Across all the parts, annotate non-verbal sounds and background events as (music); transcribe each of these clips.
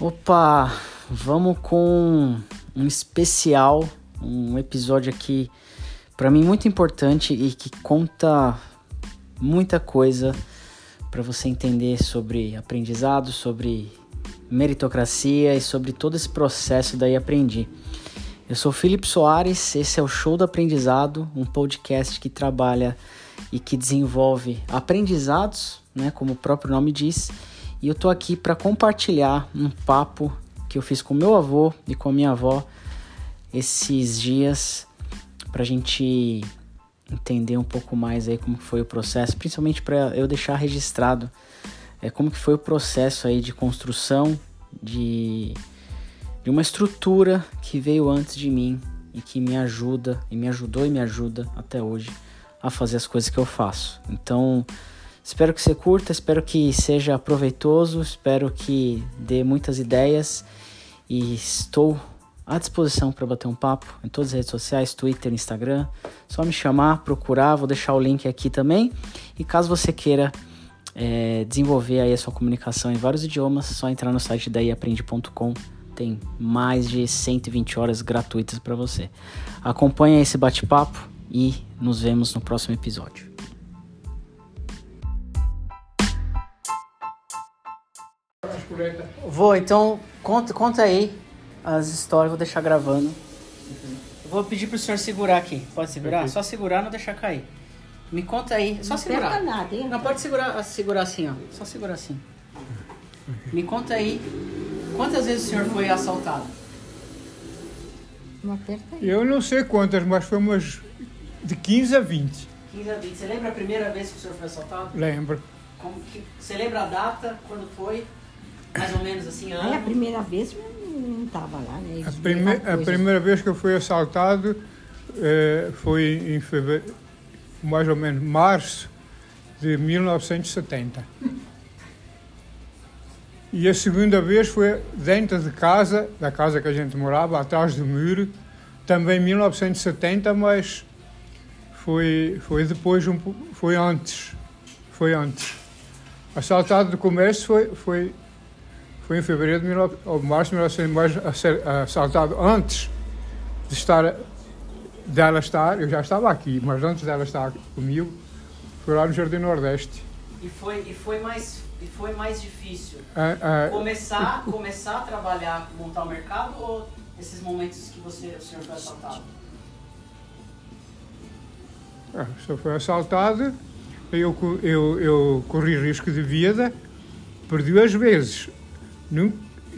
Opa, vamos com um especial, um episódio aqui para mim muito importante e que conta muita coisa para você entender sobre aprendizado, sobre meritocracia e sobre todo esse processo daí aprendi. Eu sou Felipe Soares, esse é o Show do Aprendizado, um podcast que trabalha e que desenvolve aprendizados, né, como o próprio nome diz, e eu tô aqui para compartilhar um papo que eu fiz com meu avô e com a minha avó esses dias para gente entender um pouco mais aí como foi o processo, principalmente para eu deixar registrado é, como que foi o processo aí de construção de, de uma estrutura que veio antes de mim e que me ajuda e me ajudou e me ajuda até hoje a fazer as coisas que eu faço. Então, Espero que você curta, espero que seja proveitoso, espero que dê muitas ideias e estou à disposição para bater um papo em todas as redes sociais, Twitter, Instagram. Só me chamar, procurar, vou deixar o link aqui também. E caso você queira é, desenvolver aí a sua comunicação em vários idiomas, só entrar no site da iaprende.com. Tem mais de 120 horas gratuitas para você. Acompanhe esse bate-papo e nos vemos no próximo episódio. Vou, então conta, conta aí as histórias, vou deixar gravando. Uhum. Vou pedir pro senhor segurar aqui. Pode segurar? Só segurar, não deixar cair. Me conta aí. Só não segurar. Nada, hein? Não, pode segurar, segurar assim, ó. Só segurar assim. Me conta aí. Quantas vezes o senhor foi assaltado? Não aperta aí. Eu não sei quantas, mas foi umas de 15 a 20. 15 a 20. Você lembra a primeira vez que o senhor foi assaltado? Lembro. Como que, você lembra a data, quando foi? Mais ou menos assim, ano? a primeira vez não estava lá, né? A, prime a, primeira vez que eu fui assaltado eh, foi em fevereiro, mais ou menos março de 1970. E a segunda vez foi dentro de casa, da casa que a gente morava, atrás do muro, também em 1970, mas foi, foi depois, um, foi antes. Foi antes. Assaltado do comércio foi, foi foi em fevereiro de 19, ou março de 1900, a ser assaltado antes de estar, dela estar, eu já estava aqui, mas antes dela estar comigo, foi lá no Jardim Nordeste. E foi, e foi, mais, e foi mais difícil é, é, começar, começar a trabalhar, montar o mercado ou esses momentos que você, o senhor foi assaltado? É, o senhor foi assaltado, eu, eu, eu corri risco de vida, perdi duas vezes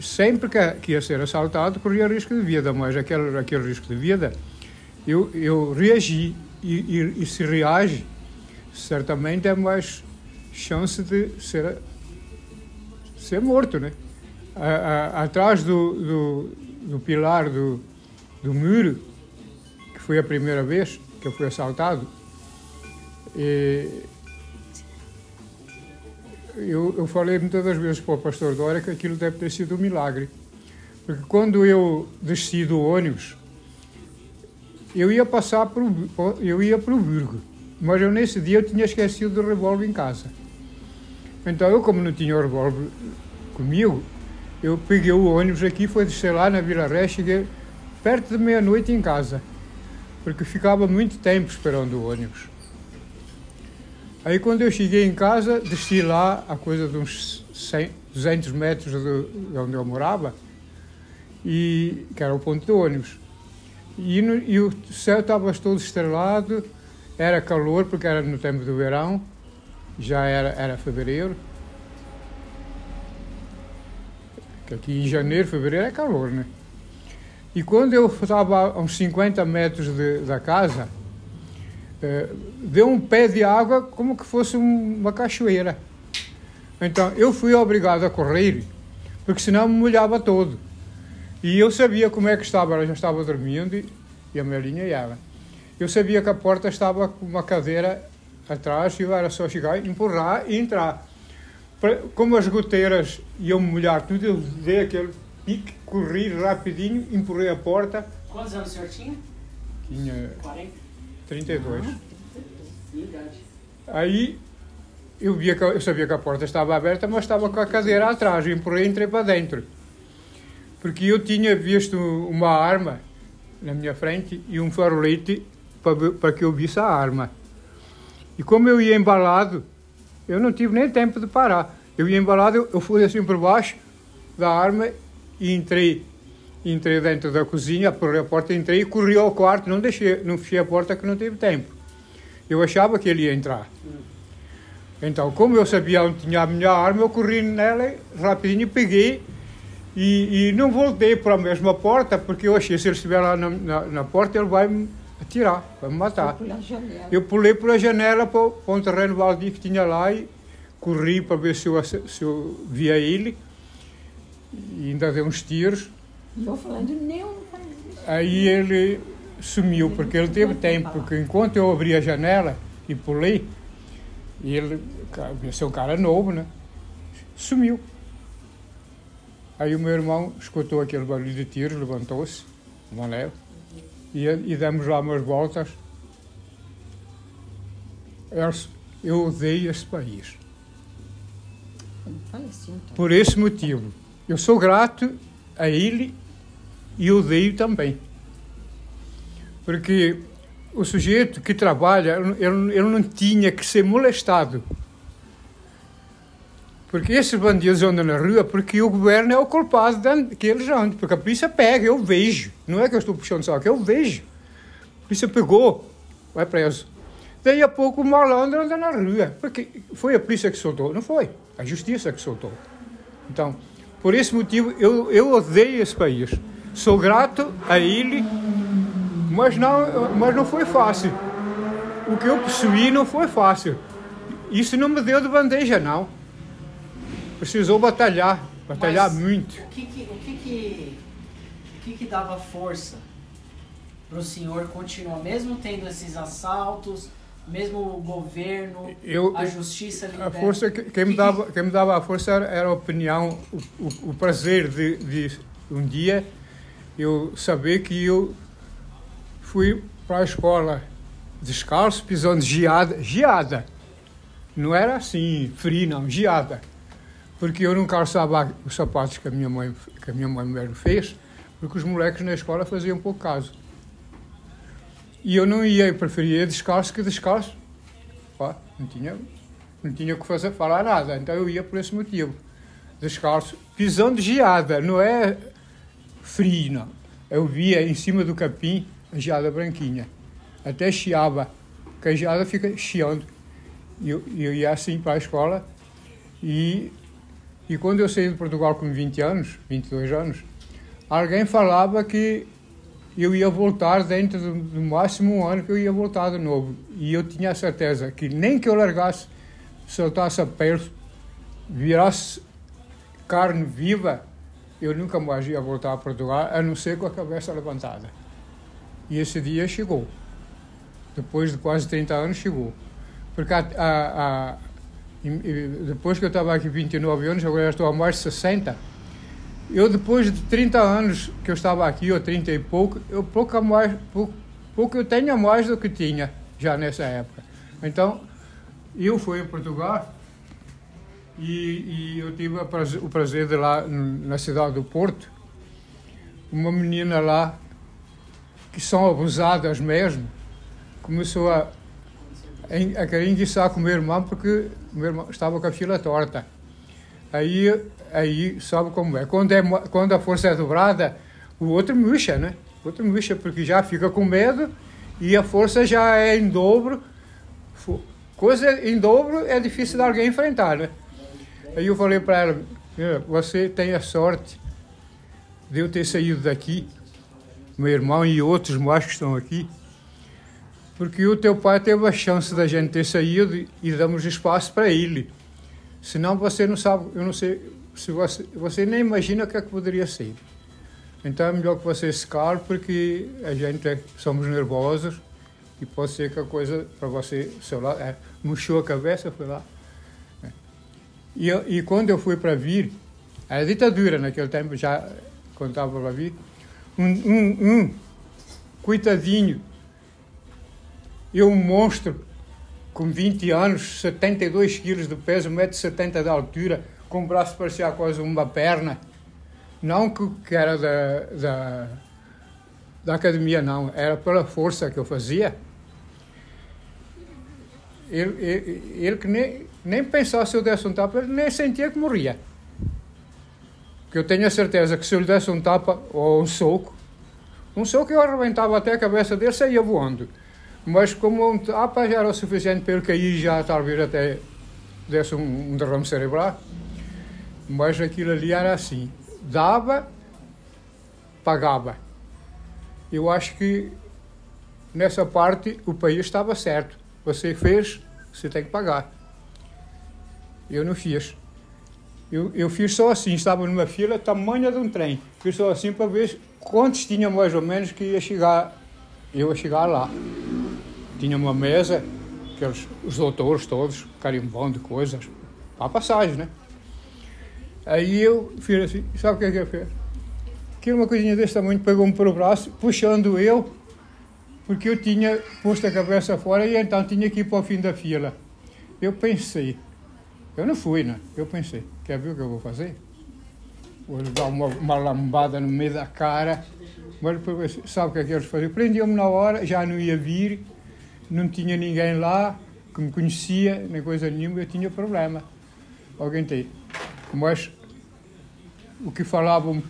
sempre que, que ia ser assaltado, corria risco de vida, mas aquele, aquele risco de vida, eu, eu reagi. E, e, e se reage, certamente é mais chance de ser, ser morto, né? A, a, atrás do, do, do, pilar do, do muro, que foi a primeira vez que eu fui assaltado, e, eu, eu falei muitas das vezes para o pastor Dória que aquilo deve ter sido um milagre. Porque quando eu desci do ônibus, eu ia passar para o, eu ia para o Burgo, mas eu nesse dia eu tinha esquecido do revólver em casa. Então eu, como não tinha o revólver comigo, eu peguei o ônibus aqui, fui descer lá na Vila Ré, perto de meia-noite em casa, porque ficava muito tempo esperando o ônibus. Aí quando eu cheguei em casa, desci lá a coisa de uns 100, 200 metros de, onde eu morava, e, que era o ponto de ônibus. E, no, e o céu estava todo estrelado, era calor, porque era no tempo do verão, já era, era fevereiro. Aqui em janeiro, fevereiro é calor, né? E quando eu estava a uns 50 metros de, da casa, é, deu um pé de água como que fosse uma cachoeira. Então eu fui obrigado a correr, porque senão me molhava todo. E eu sabia como é que estava, ela já estava dormindo e, e a Melinha e ela. Eu sabia que a porta estava com uma cadeira atrás e era só chegar, empurrar e entrar. Como as goteiras iam molhar tudo, eu dei aquele pique, corri rapidinho, empurrei a porta. Quantos anos o senhor tinha? Tinha 40. 32. Aí eu, via que, eu sabia que a porta estava aberta, mas estava com a cadeira atrás. Eu empurrei e entrei para dentro. porque eu tinha visto uma arma na minha frente e um farolete para, para que eu visse a arma. E como eu ia embalado, eu não tive nem tempo de parar. Eu ia embalado, eu fui assim por baixo da arma e entrei. Entrei dentro da cozinha, por a porta, entrei e corri ao quarto, não deixei, não fechei a porta que não teve tempo. Eu achava que ele ia entrar. Então, como eu sabia onde tinha a minha arma, eu corri nela rapidinho, peguei e, e não voltei para a mesma porta, porque eu achei se ele estiver lá na, na, na porta, ele vai me atirar, vai me matar. Eu pulei pela janela para, para um terreno baldio que tinha lá e corri para ver se eu, se eu via ele. E ainda dei uns tiros. E eu falando, não, Aí ele sumiu, porque ele teve tempo, porque enquanto eu abri a janela e pulei, ele, esse é um cara novo, né? Sumiu. Aí o meu irmão escutou aquele barulho de tiros, levantou-se, uma leve, e, e demos lá umas voltas. Eu odeio este país. Por esse motivo. Eu sou grato a ele e odeio também. Porque o sujeito que trabalha, ele, não tinha que ser molestado. Porque esses bandidos andam na rua porque o governo é o culpado que eles andam. Porque a polícia pega, eu vejo. Não é que eu estou puxando que eu vejo. A polícia pegou, vai preso. Daí a pouco o malandro anda na rua. Porque foi a polícia que soltou, não foi. A justiça que soltou. Então, por esse motivo, eu, eu odeio esse país. Sou grato a ele, mas não, mas não foi fácil. O que eu possuí não foi fácil. Isso não me deu de bandeja, não. Precisou batalhar, batalhar mas muito. O que que, o que, que, o que, que dava força para o senhor continuar, mesmo tendo esses assaltos, mesmo o governo, eu, a justiça A força que, quem, me dava, quem me dava a força era a opinião, o, o, o prazer de, de um dia eu saber que eu fui para a escola descalço, pisando geada, geada. Não era assim, frio, não, geada. Porque eu não calçava os sapatos que a minha mãe, que a minha mãe me fez, porque os moleques na escola faziam pouco caso. E eu não ia, eu preferia descalço que descalço. Pá, não tinha, não tinha que fazer, falar nada, então eu ia por esse motivo. Descalço, pisando geada, não é frio, não. Eu via em cima do capim a geada branquinha. Até chiava, porque a geada fica chiando. E eu, eu ia assim para a escola e, e quando eu saí de Portugal com 20 anos, 22 anos, alguém falava que eu ia voltar dentro do, do máximo um ano que eu ia voltar de novo. E eu tinha a certeza que nem que eu largasse, soltasse a pele, virasse carne viva, eu nunca mais ia voltar a Portugal, a não ser com a cabeça levantada. E esse dia chegou. Depois de quase 30 anos, chegou. Porque a, a, a, depois que eu estava aqui 29 anos, agora estou há mais de 60, eu depois de 30 anos que eu estava aqui, ou 30 e pouco, eu pouco, mais, pouco, pouco eu tenho mais do que tinha já nessa época. Então, eu fui a Portugal e, e eu tive o prazer de lá na cidade do Porto, uma menina lá que são abusadas mesmo, começou a, a querer enguiçar com o meu irmão porque o meu irmão estava com a fila torta. Aí, aí sabe como é. Quando, é, quando a força é dobrada, o outro murcha, né? O outro murcha porque já fica com medo e a força já é em dobro. Coisa em dobro é difícil de alguém enfrentar, né? Aí eu falei para ela, você tem a sorte de eu ter saído daqui, meu irmão e outros mais que estão aqui, porque o teu pai teve a chance da gente ter saído e damos espaço para ele. Senão você não sabe, eu não sei, se você, você nem imagina o que é que poderia ser. Então é melhor que você se cale, porque a gente é, somos nervosos e pode ser que a coisa para você, sei lá, é, murchou a cabeça, foi lá. E, e quando eu fui para vir, a ditadura naquele tempo, já estava para vir, um, um, um coitadinho, eu um monstro, com 20 anos, 72 quilos de peso, 1,70m de altura, com o braço parecia quase uma perna, Não que, que era da, da, da academia, não. Era pela força que eu fazia. Ele, ele, ele que nem, nem pensava se eu desse um tapa, ele nem sentia que morria. Porque eu tenho a certeza que se eu lhe desse um tapa ou um soco, um soco eu arrebentava até a cabeça dele, saía voando. Mas como um tapa já era o suficiente para ele cair já talvez até desse um, um derrame cerebral. Mas aquilo ali era assim. Dava, pagava. Eu acho que nessa parte o país estava certo. Você fez, você tem que pagar. Eu não fiz. Eu, eu fiz só assim, estava numa fila tamanha de um trem. Fiz só assim para ver quantos tinha mais ou menos que ia chegar, eu ia chegar lá. Tinha uma mesa, aqueles, os doutores todos, carimbando coisas, para passagem, né? Aí eu fiz assim, sabe o que é que eu fiz? Aquilo uma coisinha desse tamanho, pegou-me pelo braço, puxando eu, porque eu tinha posto a cabeça fora e então tinha que ir para o fim da fila. Eu pensei, eu não fui, né? Eu pensei, quer ver o que eu vou fazer? Vou dar uma, uma lambada no meio da cara. Mas depois, sabe o que é que eles faziam? Prendiam-me na hora, já não ia vir, não tinha ninguém lá que me conhecia, nem coisa nenhuma, eu tinha problema. Alguém tem. Mas o que falavam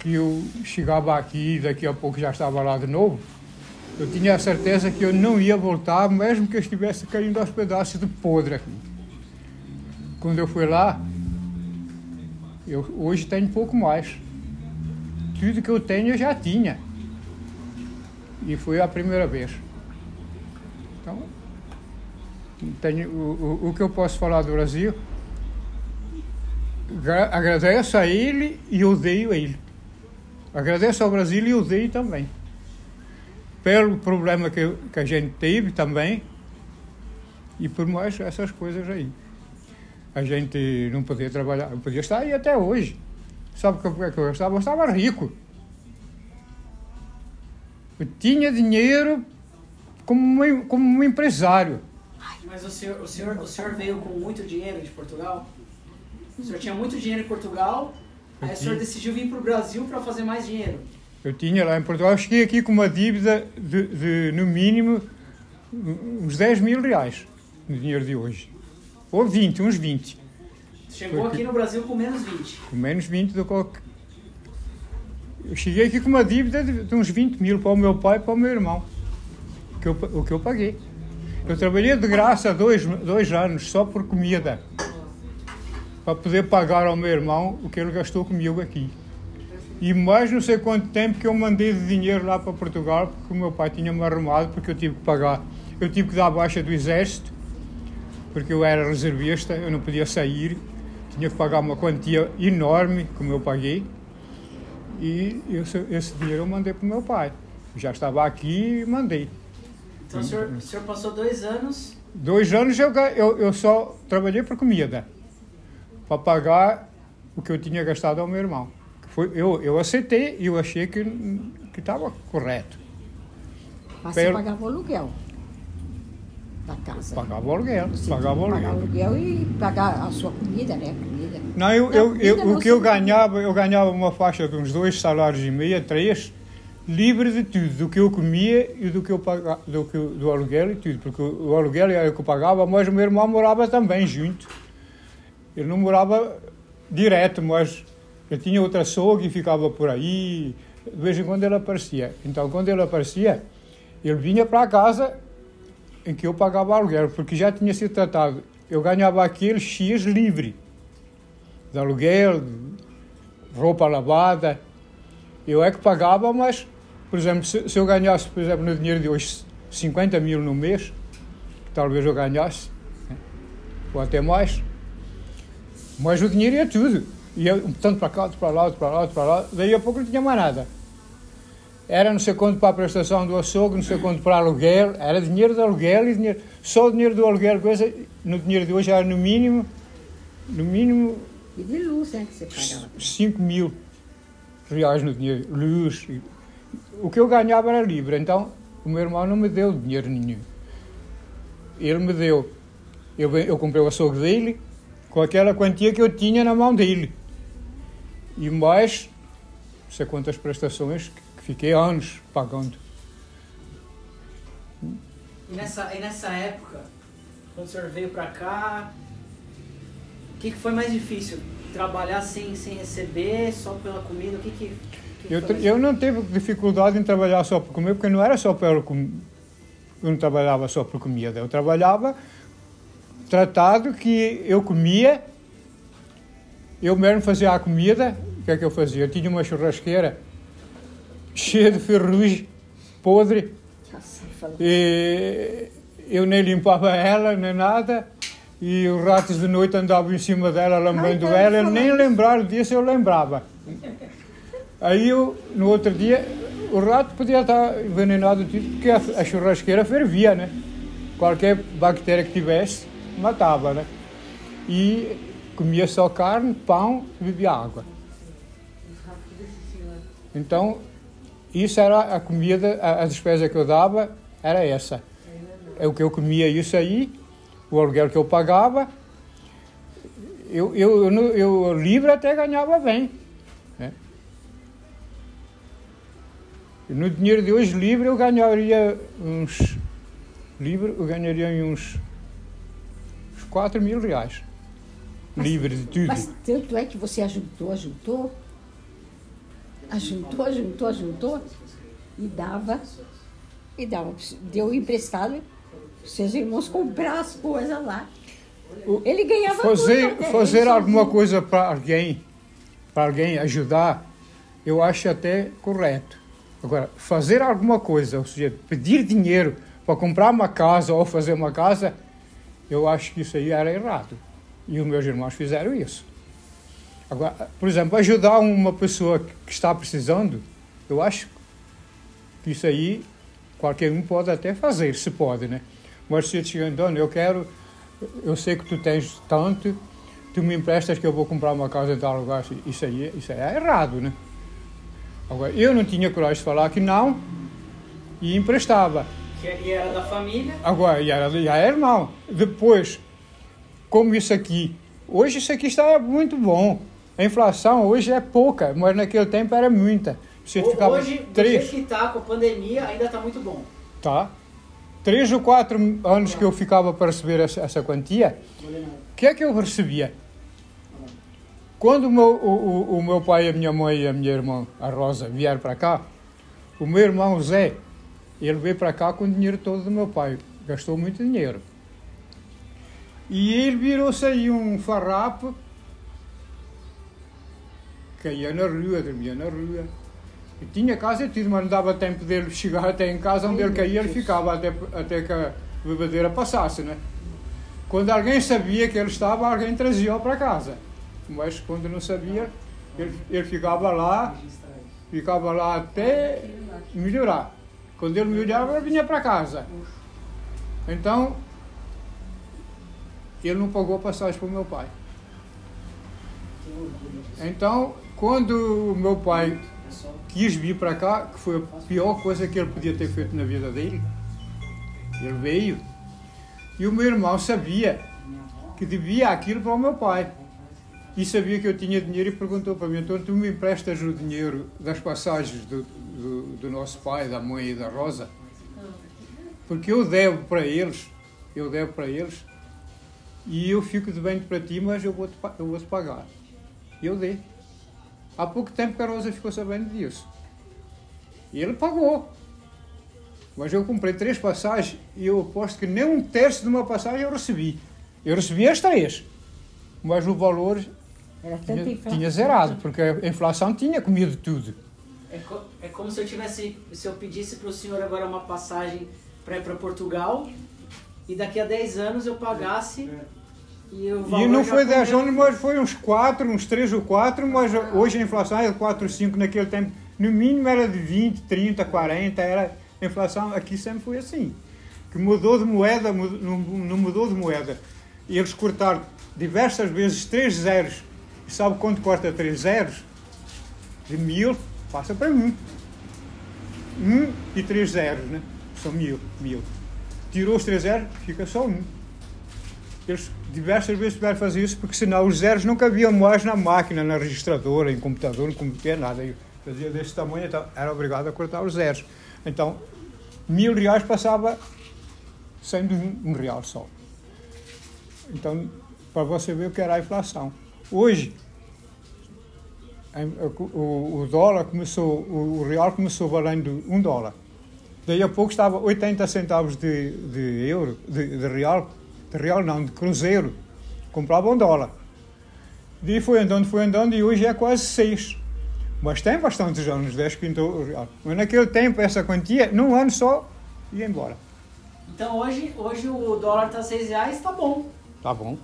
que eu chegava aqui e daqui a pouco já estava lá de novo, eu tinha a certeza que eu não ia voltar, mesmo que eu estivesse caindo aos pedaços de podre aqui. Quando eu fui lá, eu hoje tenho pouco mais. Tudo que eu tenho eu já tinha. E foi a primeira vez. Então, tenho, o, o, o que eu posso falar do Brasil, agradeço a ele e odeio ele. Agradeço ao Brasil e odeio também pelo problema que, que a gente teve também e por mais essas coisas aí. A gente não podia trabalhar, não podia estar aí até hoje. Sabe o que eu estava? Eu estava rico. Eu tinha dinheiro como um, como um empresário. Mas o senhor, o, senhor, o senhor veio com muito dinheiro de Portugal? O senhor tinha muito dinheiro em Portugal, aí o senhor decidiu vir para o Brasil para fazer mais dinheiro. Eu tinha lá em Portugal, eu cheguei aqui com uma dívida de, de, no mínimo, uns 10 mil reais no dinheiro de hoje. Ou 20, uns 20. Chegou aqui no Brasil com menos 20. Com menos 20 do que. Eu cheguei aqui com uma dívida de, uns 20 mil para o meu pai e para o meu irmão. Que eu, o que eu paguei. Eu trabalhei de graça dois, dois anos só por comida. Para poder pagar ao meu irmão o que ele gastou comigo aqui. E mais não sei quanto tempo que eu mandei de dinheiro lá para Portugal, porque o meu pai tinha-me arrumado, porque eu tive que pagar. Eu tive que dar a baixa do exército, porque eu era reservista, eu não podia sair, tinha que pagar uma quantia enorme, como eu paguei. E esse, esse dinheiro eu mandei para o meu pai. Já estava aqui e mandei. Então o senhor, o senhor passou dois anos? Dois anos eu, eu, eu só trabalhei por comida, para pagar o que eu tinha gastado ao meu irmão. Foi, eu, eu aceitei e eu achei que estava correto. Mas Pelo... você pagava o aluguel da casa? Pagava o aluguel. Pagava aluguel. aluguel e pagar a sua comida, né? Comida. Não, eu, eu, eu o que eu ganhava, eu ganhava uma faixa de uns dois salários e meio, três, livre de tudo, do que eu comia e do que eu pagava, do, que, do aluguel e tudo, porque o, aluguel era o que eu pagava, mas o meu irmão morava também junto. Ele não morava direto, mas eu tinha outra açougue e ficava por aí. De vez em quando ele aparecia. Então, quando ele aparecia, ele vinha para a casa em que eu pagava aluguel, porque já tinha sido tratado. Eu ganhava aquele X livre de aluguel, roupa lavada. Eu é que pagava, mas, por exemplo, se, se eu ganhasse, por exemplo, no dinheiro de hoje, 50 mil no mês, talvez eu ganhasse, né? ou até mais, mas o dinheiro é tudo. Ia tanto para cá, outro para lá, outro para lá, outro para lá. Daí a pouco não tinha mais nada. Era não sei quanto para a prestação do açougue, não sei quanto para aluguel. Era dinheiro de aluguel e dinheiro. Só o dinheiro do aluguel, coisa, no dinheiro de hoje era no mínimo. No mínimo. E de luz, é que você pagava? 5 mil reais no dinheiro. Luz. O que eu ganhava era livre. Então o meu irmão não me deu dinheiro nenhum. Ele me deu. Eu, eu comprei o açougue dele com aquela quantia que eu tinha na mão dele e mais não sei quantas prestações, que fiquei anos pagando. E nessa, e nessa época, quando o senhor veio para cá, o que, que foi mais difícil? Trabalhar sem, sem receber, só pela comida? O que que... que Eu, eu não tive dificuldade em trabalhar só por comer, porque não era só pelo eu não trabalhava só por comida, eu trabalhava tratado que eu comia, eu mesmo fazia a comida, o que é que eu fazia? Eu tinha uma churrasqueira cheia de ferrugem, podre, e eu nem limpava ela, nem nada, e os ratos de noite andavam em cima dela, lambendo Ai, ela, nem lembrar disso eu lembrava. Aí eu, no outro dia, o rato podia estar envenenado, porque a, a churrasqueira fervia, né? Qualquer bactéria que tivesse, matava, né? E comia só carne, pão e bebia água. Então, isso era a comida, a, a despesa que eu dava era essa. É o que eu comia isso aí, o aluguel que eu pagava. Eu, eu, eu, eu livre até ganhava bem. Né? No dinheiro de hoje livre eu ganharia uns. Livre eu ganharia uns. uns 4 mil reais. livre de tudo. Mas tanto é que você ajuntou, ajuntou, ajuntou, ajuntou, ajuntou e dava, e dava, deu emprestado para seus irmãos comprar as coisas lá. Ele ganhava fazer tudo. fazer alguma coisa para alguém para alguém ajudar eu acho até correto agora fazer alguma coisa ou seja pedir dinheiro para comprar uma casa ou fazer uma casa eu acho que isso aí era errado e os meus irmãos fizeram isso agora por exemplo ajudar uma pessoa que está precisando eu acho que isso aí qualquer um pode até fazer se pode né mas se eu te Antônio, eu quero eu sei que tu tens tanto, tu me emprestas que eu vou comprar uma casa em tal lugar. Isso aí, isso aí é errado, né? Agora, eu não tinha coragem de falar que não e emprestava. Que e era da família. Agora, já era, já era irmão. Depois, como isso aqui, hoje isso aqui está muito bom. A inflação hoje é pouca, mas naquele tempo era muita. Você ficava Hoje, três, jeito que tá com a pandemia, ainda tá muito bom. tá? Três ou quatro anos que eu ficava para receber essa, essa quantia. O que é que eu recebia? Quando o meu, o- o meu pai, a minha mãe e a minha irmã, a Rosa, vieram para cá, o meu irmão Zé, ele veio para cá com o dinheiro todo do meu pai. Gastou muito dinheiro. E ele virou-se aí um farrapo, caía na rua, dormia na rua. E tinha casa e tudo, mas não dava tempo dele chegar até em casa onde ele caía, ele ficava até, até que a bebedeira passasse, né? Quando alguém sabia que ele estava, alguém trazia-o para casa. Mas quando não sabia, ele, ele ficava lá, ficava lá até melhorar. Quando ele melhorava, ele vinha para casa. Então, ele não pagou a passagem para o meu pai. Então, quando o meu pai quis vir para cá, que foi a pior coisa que ele podia ter feito na vida dele, ele veio. E o meu irmão sabia que devia aquilo para o meu pai. E sabia que eu tinha dinheiro e perguntou para mim, então tu me emprestas o dinheiro das passagens do, do, do nosso pai, da mãe e da Rosa? Porque eu devo para eles, eu devo para eles, e eu fico devendo para ti, mas eu vou-te pa- eu vou -te pagar. Eu dei. Há pouco tempo que a Rosa ficou sabendo disso. E ele pagou. Mas eu comprei três passagens e eu aposto que nem um terço de uma passagem eu recebi. Eu recebi as três. Mas o valor tinha, tinha zerado, porque a inflação tinha comido tudo. É, co- é como se eu tivesse, se eu pedisse para o senhor agora uma passagem para ir para Portugal e daqui a 10 anos eu pagasse e o valor E não foi 10 comeu- anos, mas foi uns 4, uns 3 ou 4, mas hoje a inflação é 4 ou 5 naquele tempo. No mínimo era de 20, 30, 40, era, a inflação aqui sempre foi assim. Que mudou de moeda, mud- não, mudou de moeda. E eles cortaram diversas vezes 3 zeros. E sabe quanto corta 3 zeros? De mil, passa para mim. 1 e 3 zeros, né? São mil, mil. Tirou os 3 zeros, fica só 1. Eles diversas vezes tiveram fazer isso porque senão os zeros não cabiam mais na máquina, na registradora, em computador, não cabia nada. E fazia desse tamanho, então era obrigado a cortar os zeros. Então, mil reais passava sendo um, real só. Então, para você ver o que era a inflação. Hoje, o, dólar começou, o, real começou valendo um dólar. Daí a pouco estava 80 centavos de, de euro, de, de real, real não, de cruzeiro. Comprava um dólar. Daí foi andando, foi andando e hoje é quase seis. Mas tem bastantes anos, 10 pintou o real. Mas naquele tempo, essa quantia, num ano só, ia embora. Então hoje, hoje o dólar está 6 reais, está bom. Está bom.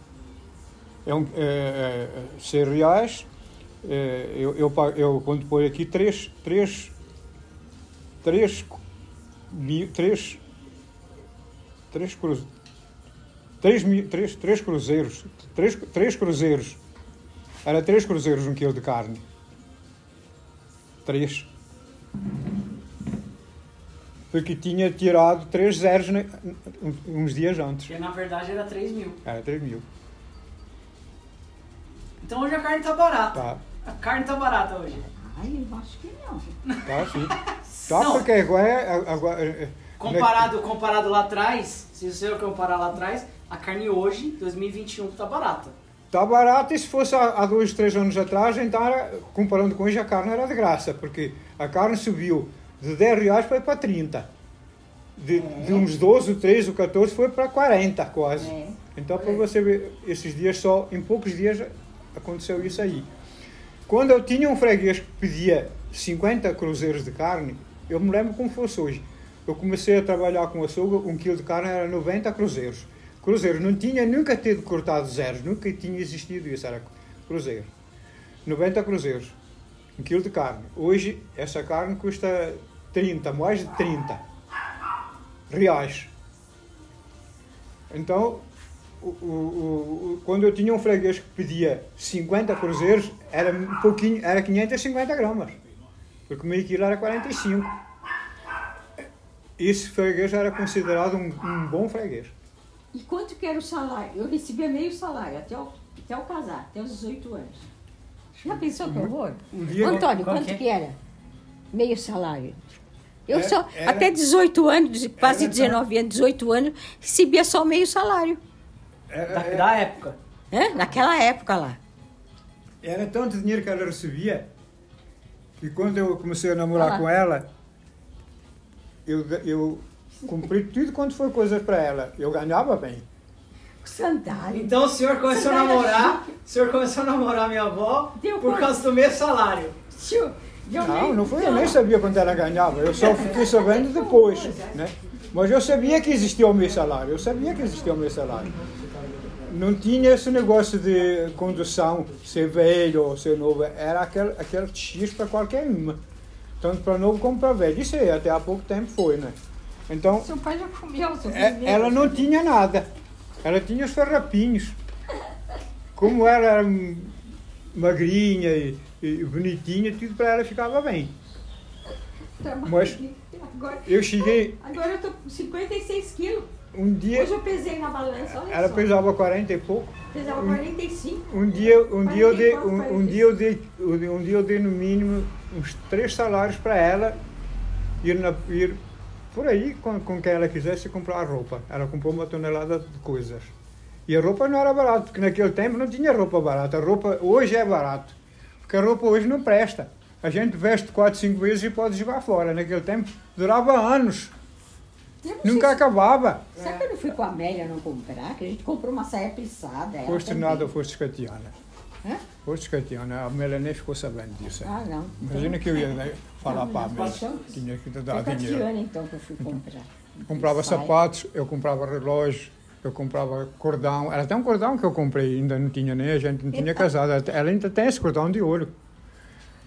É, um, é, é, 6 reais, é, eu, eu, eu, quando põe aqui 3, 3, 3, 3, 3, cruz, 3, 3, 3 cruzeiros, 3, 3 cruzeiros, era 3 cruzeiros um quilo de carne. 3 porque tinha tirado 3 zeros uns dias antes. Que na verdade era 3 mil. Era 3 mil. Então hoje a carne tá barata. Tá. A carne tá barata hoje. Ai, eu acho que não. Tá sim. (laughs) Tá não. porque agora, é, agora é, é, comparado, comparado lá atrás, se você comparar lá atrás, a carne hoje, 2021, tá barata. Tá barata e se fosse há, dois, três anos atrás, então era, comparando com hoje a carne era de graça, porque a carne subiu de 10 reais foi para 30. De, é. de, uns 12, 13 ou 14 foi para 40 quase. É. Então, para você ver, esses dias só, em poucos dias aconteceu isso aí. Quando eu tinha um freguês que pedia 50 cruzeiros de carne, eu me lembro como fosse hoje. Eu comecei a trabalhar com açougue, um quilo de carne era 90 cruzeiros. Cruzeiros, não tinha nunca tido cortado zeros, nunca tinha existido isso, era cruzeiro. 90 cruzeiros, um quilo de carne. Hoje, essa carne custa 30, mais de 30 reais. Então, o, o, o, quando eu tinha um freguês que pedia 50 cruzeiros, era um pouquinho, era 550 gramas. Porque meio quilo era 45. Esse freguês era considerado um, um bom freguês. E quanto que era o salário? Eu recebia meio salário até o, até o casar, até os 18 anos. Já pensou que horror? Um Antônio, quanto que, que era? Meio salário. Eu é, só, era, até 18 anos, quase 19 anos, 18 anos, recebia só meio salário. Era, da, da época. É? Naquela época lá. Era tanto dinheiro que ela recebia que quando eu comecei a namorar ah. com ela, eu, eu cumpri tudo quanto foi coisas para ela. Eu ganhava bem. Sandália. Então o senhor começou Sandália a namorar, o senhor começou a namorar minha avó Deu por causa do meu salário. Senhor, não, não foi, eu nem sabia quanto ela ganhava, eu só fiquei sabendo depois, né? Mas eu sabia que existia o meu salário, eu sabia que existia o meu salário. Não tinha esse negócio de condução, ser velho ou ser novo, era aquele, aquele X para qualquer uma. Tanto para novo como para velho. Isso aí, até há pouco tempo foi, né? Então, seu pai já comeu, seu é, ela não tinha nada, ela tinha os farrapinhos. Como ela era magrinha e e bonitinha, tudo para ela ficava bem. Tá Mas agora, eu cheguei. Agora eu tô com 56 quilos. Um dia, Hoje eu pesei na balança, olha Ela só. pesava 40 e pouco. Pesava um, 45. Um dia, um dia eu dei, um, um, dia eu dei, um dia eu dei no mínimo uns três salários para ela ir, na, ir por aí com, com quem ela quisesse comprar roupa. Ela comprou uma tonelada de coisas. E a roupa não era barata, porque naquele tempo não tinha roupa barata. A roupa hoje é barato. Porque a roupa hoje não presta. A gente veste quatro, cinco vezes e pode jogar fora. Naquele tempo durava anos. Nunca se... acabava. Será que eu não fui com a Amélia não comprar? Que a gente comprou uma saia pisada. Foste nada, foste Catiana. Hã? Foste Catiana. A Amélia nem ficou sabendo disso. Ah, não. Imagina que eu ia né, falar para a Amélia. Tinha que dar dinheiro. Catiana, então, que eu fui comprar. comprava sapatos, eu comprava relógio eu comprava cordão. Era até um cordão que eu comprei, ainda não tinha nem, a gente não tinha casado. Ela ainda tem esse cordão de ouro.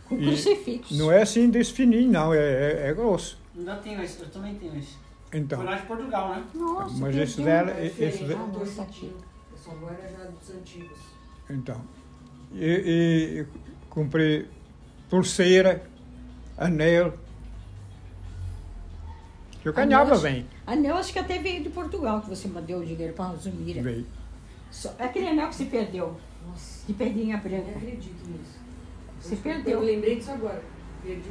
Com crucifixo. Não é assim desse fininho, não, é, é, é grosso. Ainda tenho esse, eu também tenho esse. Então. Foi lá de Portugal, né? Nossa, Mas esse dela. Esse dela. Ah, esse Essa agora é já dos antigos. Então. E, e comprei pulseira, anel, eu ganhava Anel, bem. Anel acho que até veio de Portugal, que você mandou o dinheiro para a Zumira. Veio. Só, é aquele anel que se perdeu. Nossa. De pedrinha branca. Eu acredito nisso. Se perdeu. Eu lembrei disso agora. Perdi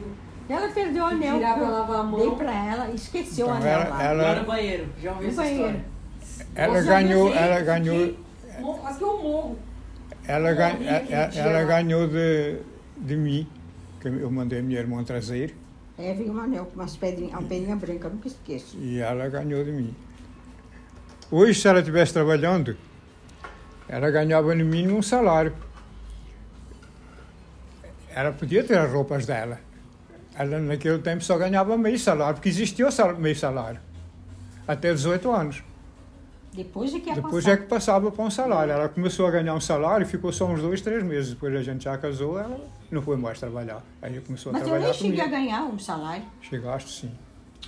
ela perdeu o anel. Tirar pra lavar a mão. Dei pra ela, esqueceu então, o anel ela, lá. Ela... Lá no banheiro, já ouvi no essa banheiro. história. Ela ganhou, ela ganhou... Quase que eu morro. Ela, ganha, ela, ela ganhou de, de mim, que eu mandei a minha irmã trazer. É, veio um anel com umas pedrinhas, uma pedrinha branca, nunca esqueço. E ela ganhou de mim. Hoje, se ela estivesse trabalhando, ela ganhava no mínimo um salário. Ela podia ter as roupas dela. Ela naquele tempo só ganhava meio salário, porque existia o meio salário. Até 18 anos. Depois é que Depois passar. é que passava para um salário. Ela começou a ganhar um salário e ficou só uns dois, três meses. Depois a gente já casou, ela não foi mais trabalhar. Aí começou Mas a trabalhar Mas eu nem cheguei a ganhar um salário. Chegaste sim.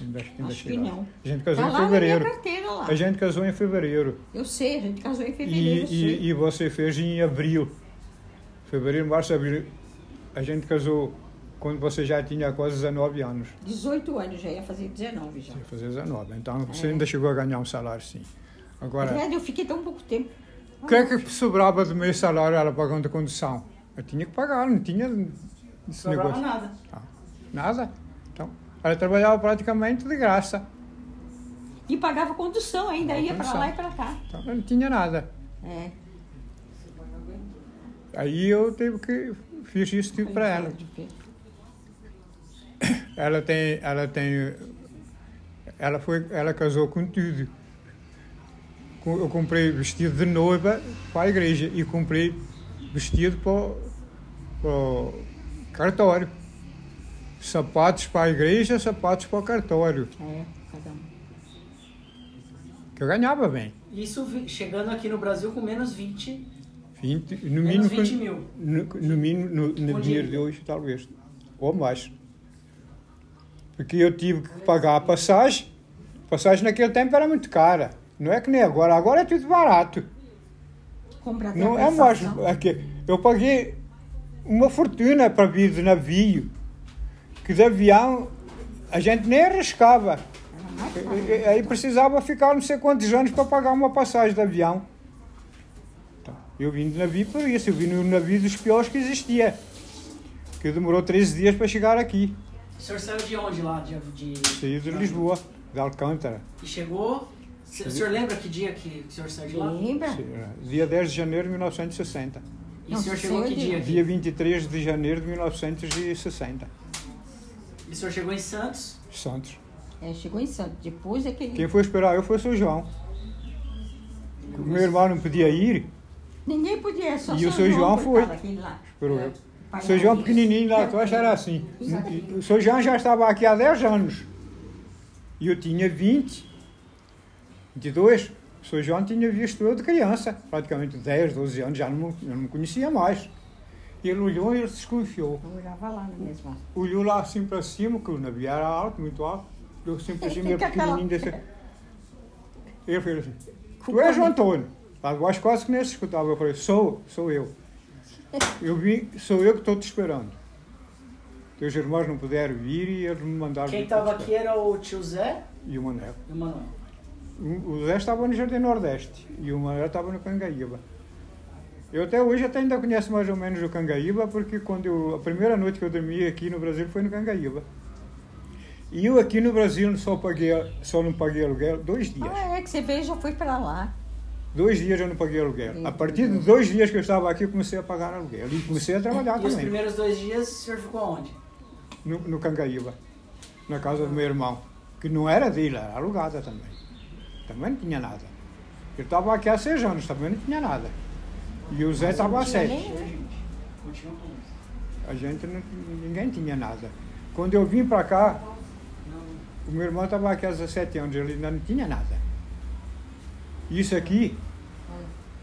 Ainda, ainda Acho chegaste. que não. A gente casou tá em fevereiro. A gente casou em fevereiro. Eu sei, a gente casou em fevereiro. E, e, e você fez em abril. Fevereiro, março, abril. A gente casou quando você já tinha quase 19 anos. 18 anos, já ia fazer 19 já. Ia fazer 19. Então você é. ainda chegou a ganhar um salário, sim. Agora, verdade, eu fiquei tão pouco tempo. O que é que sobrava do meu salário ela pagando a condução? Eu tinha que pagar, não tinha esse não negócio. nada. Ah, nada. Então, ela trabalhava praticamente de graça. E pagava condução ainda, ia para lá e para cá. Então, não tinha nada. É. Aí eu tive que fiz isso tudo para ela. Ela tem, ela tem, ela foi, ela casou com tudo eu comprei vestido de noiva para a igreja e comprei vestido para, para o cartório. Sapatos para a igreja, sapatos para o cartório. É, cada um. Que eu ganhava bem. Isso chegando aqui no Brasil com menos 20. 20 no menos mínimo, 20 mil. No, no mínimo, no, no dinheiro de hoje, talvez. Ou mais. Porque eu tive que pagar a passagem. A passagem naquele tempo era muito cara. Não é que nem agora, agora é tudo barato. Compra não é mais. É eu paguei uma fortuna para vir de navio, que de avião a gente nem arriscava. Aí precisava ficar não sei quantos anos para pagar uma passagem de avião. Então, eu vim de navio por isso, eu vim no navio dos piores que existia. Que demorou 13 dias para chegar aqui. O senhor saiu de onde lá? De, de... Saiu de Lisboa, de Alcântara. E chegou o senhor lembra que dia que o senhor saiu de lá? Lembra? Dia 10 de janeiro de 1960. E o senhor chegou que dia? Dia 23 de janeiro de 1960. E o senhor chegou em Santos? Santos. É, chegou em Santos. Depois é que ele... Quem foi esperar eu foi o seu João. O meu irmão não podia ir. Ninguém podia, só E o seu João foi. Esperou eu. O seu João pequenininho lá, tu acha era assim. O seu João já estava aqui há 10 anos. E eu tinha 20. 22, o Sr. João tinha visto eu de criança, praticamente 10, 12 anos, já não, não me conhecia mais. E ele olhou e ele se desconfiou. Eu olhava lá na mesma. Olhou lá assim para cima, que o navio era alto, muito alto. Olhou assim para cima, meio pequenininho desse. Ele fez assim: Tu és o Antônio? Lá debaixo quase que nem se escutava. Eu falei: Sou, sou eu. Eu vim, sou eu que estou te esperando. Teus irmãos não puderam vir e eles me mandaram. Quem estava aqui era o tio Zé e o Manuel. E o Manuel. O Zé estava no Jardim Nordeste e o Manuel estava no Cangaíba. Eu até hoje até ainda conheço mais ou menos o Cangaíba, porque quando eu, a primeira noite que eu dormi aqui no Brasil foi no Cangaíba. E eu aqui no Brasil só, paguei, só não paguei aluguel dois dias. Ah, é que você veio já foi para lá. Dois dias eu não paguei aluguel. A partir de dois dias que eu estava aqui, eu comecei a pagar aluguel. E comecei a trabalhar e também. E os primeiros dois dias o senhor ficou onde? No, no Cangaíba, na casa do meu irmão. Que não era dele, era alugada também também não tinha nada. Eu estava aqui há seis anos, também não tinha nada. E o Zé estava há sete. A gente não, ninguém tinha nada. Quando eu vim para cá, o meu irmão estava aqui há 17 anos, ele ainda não tinha nada. Isso aqui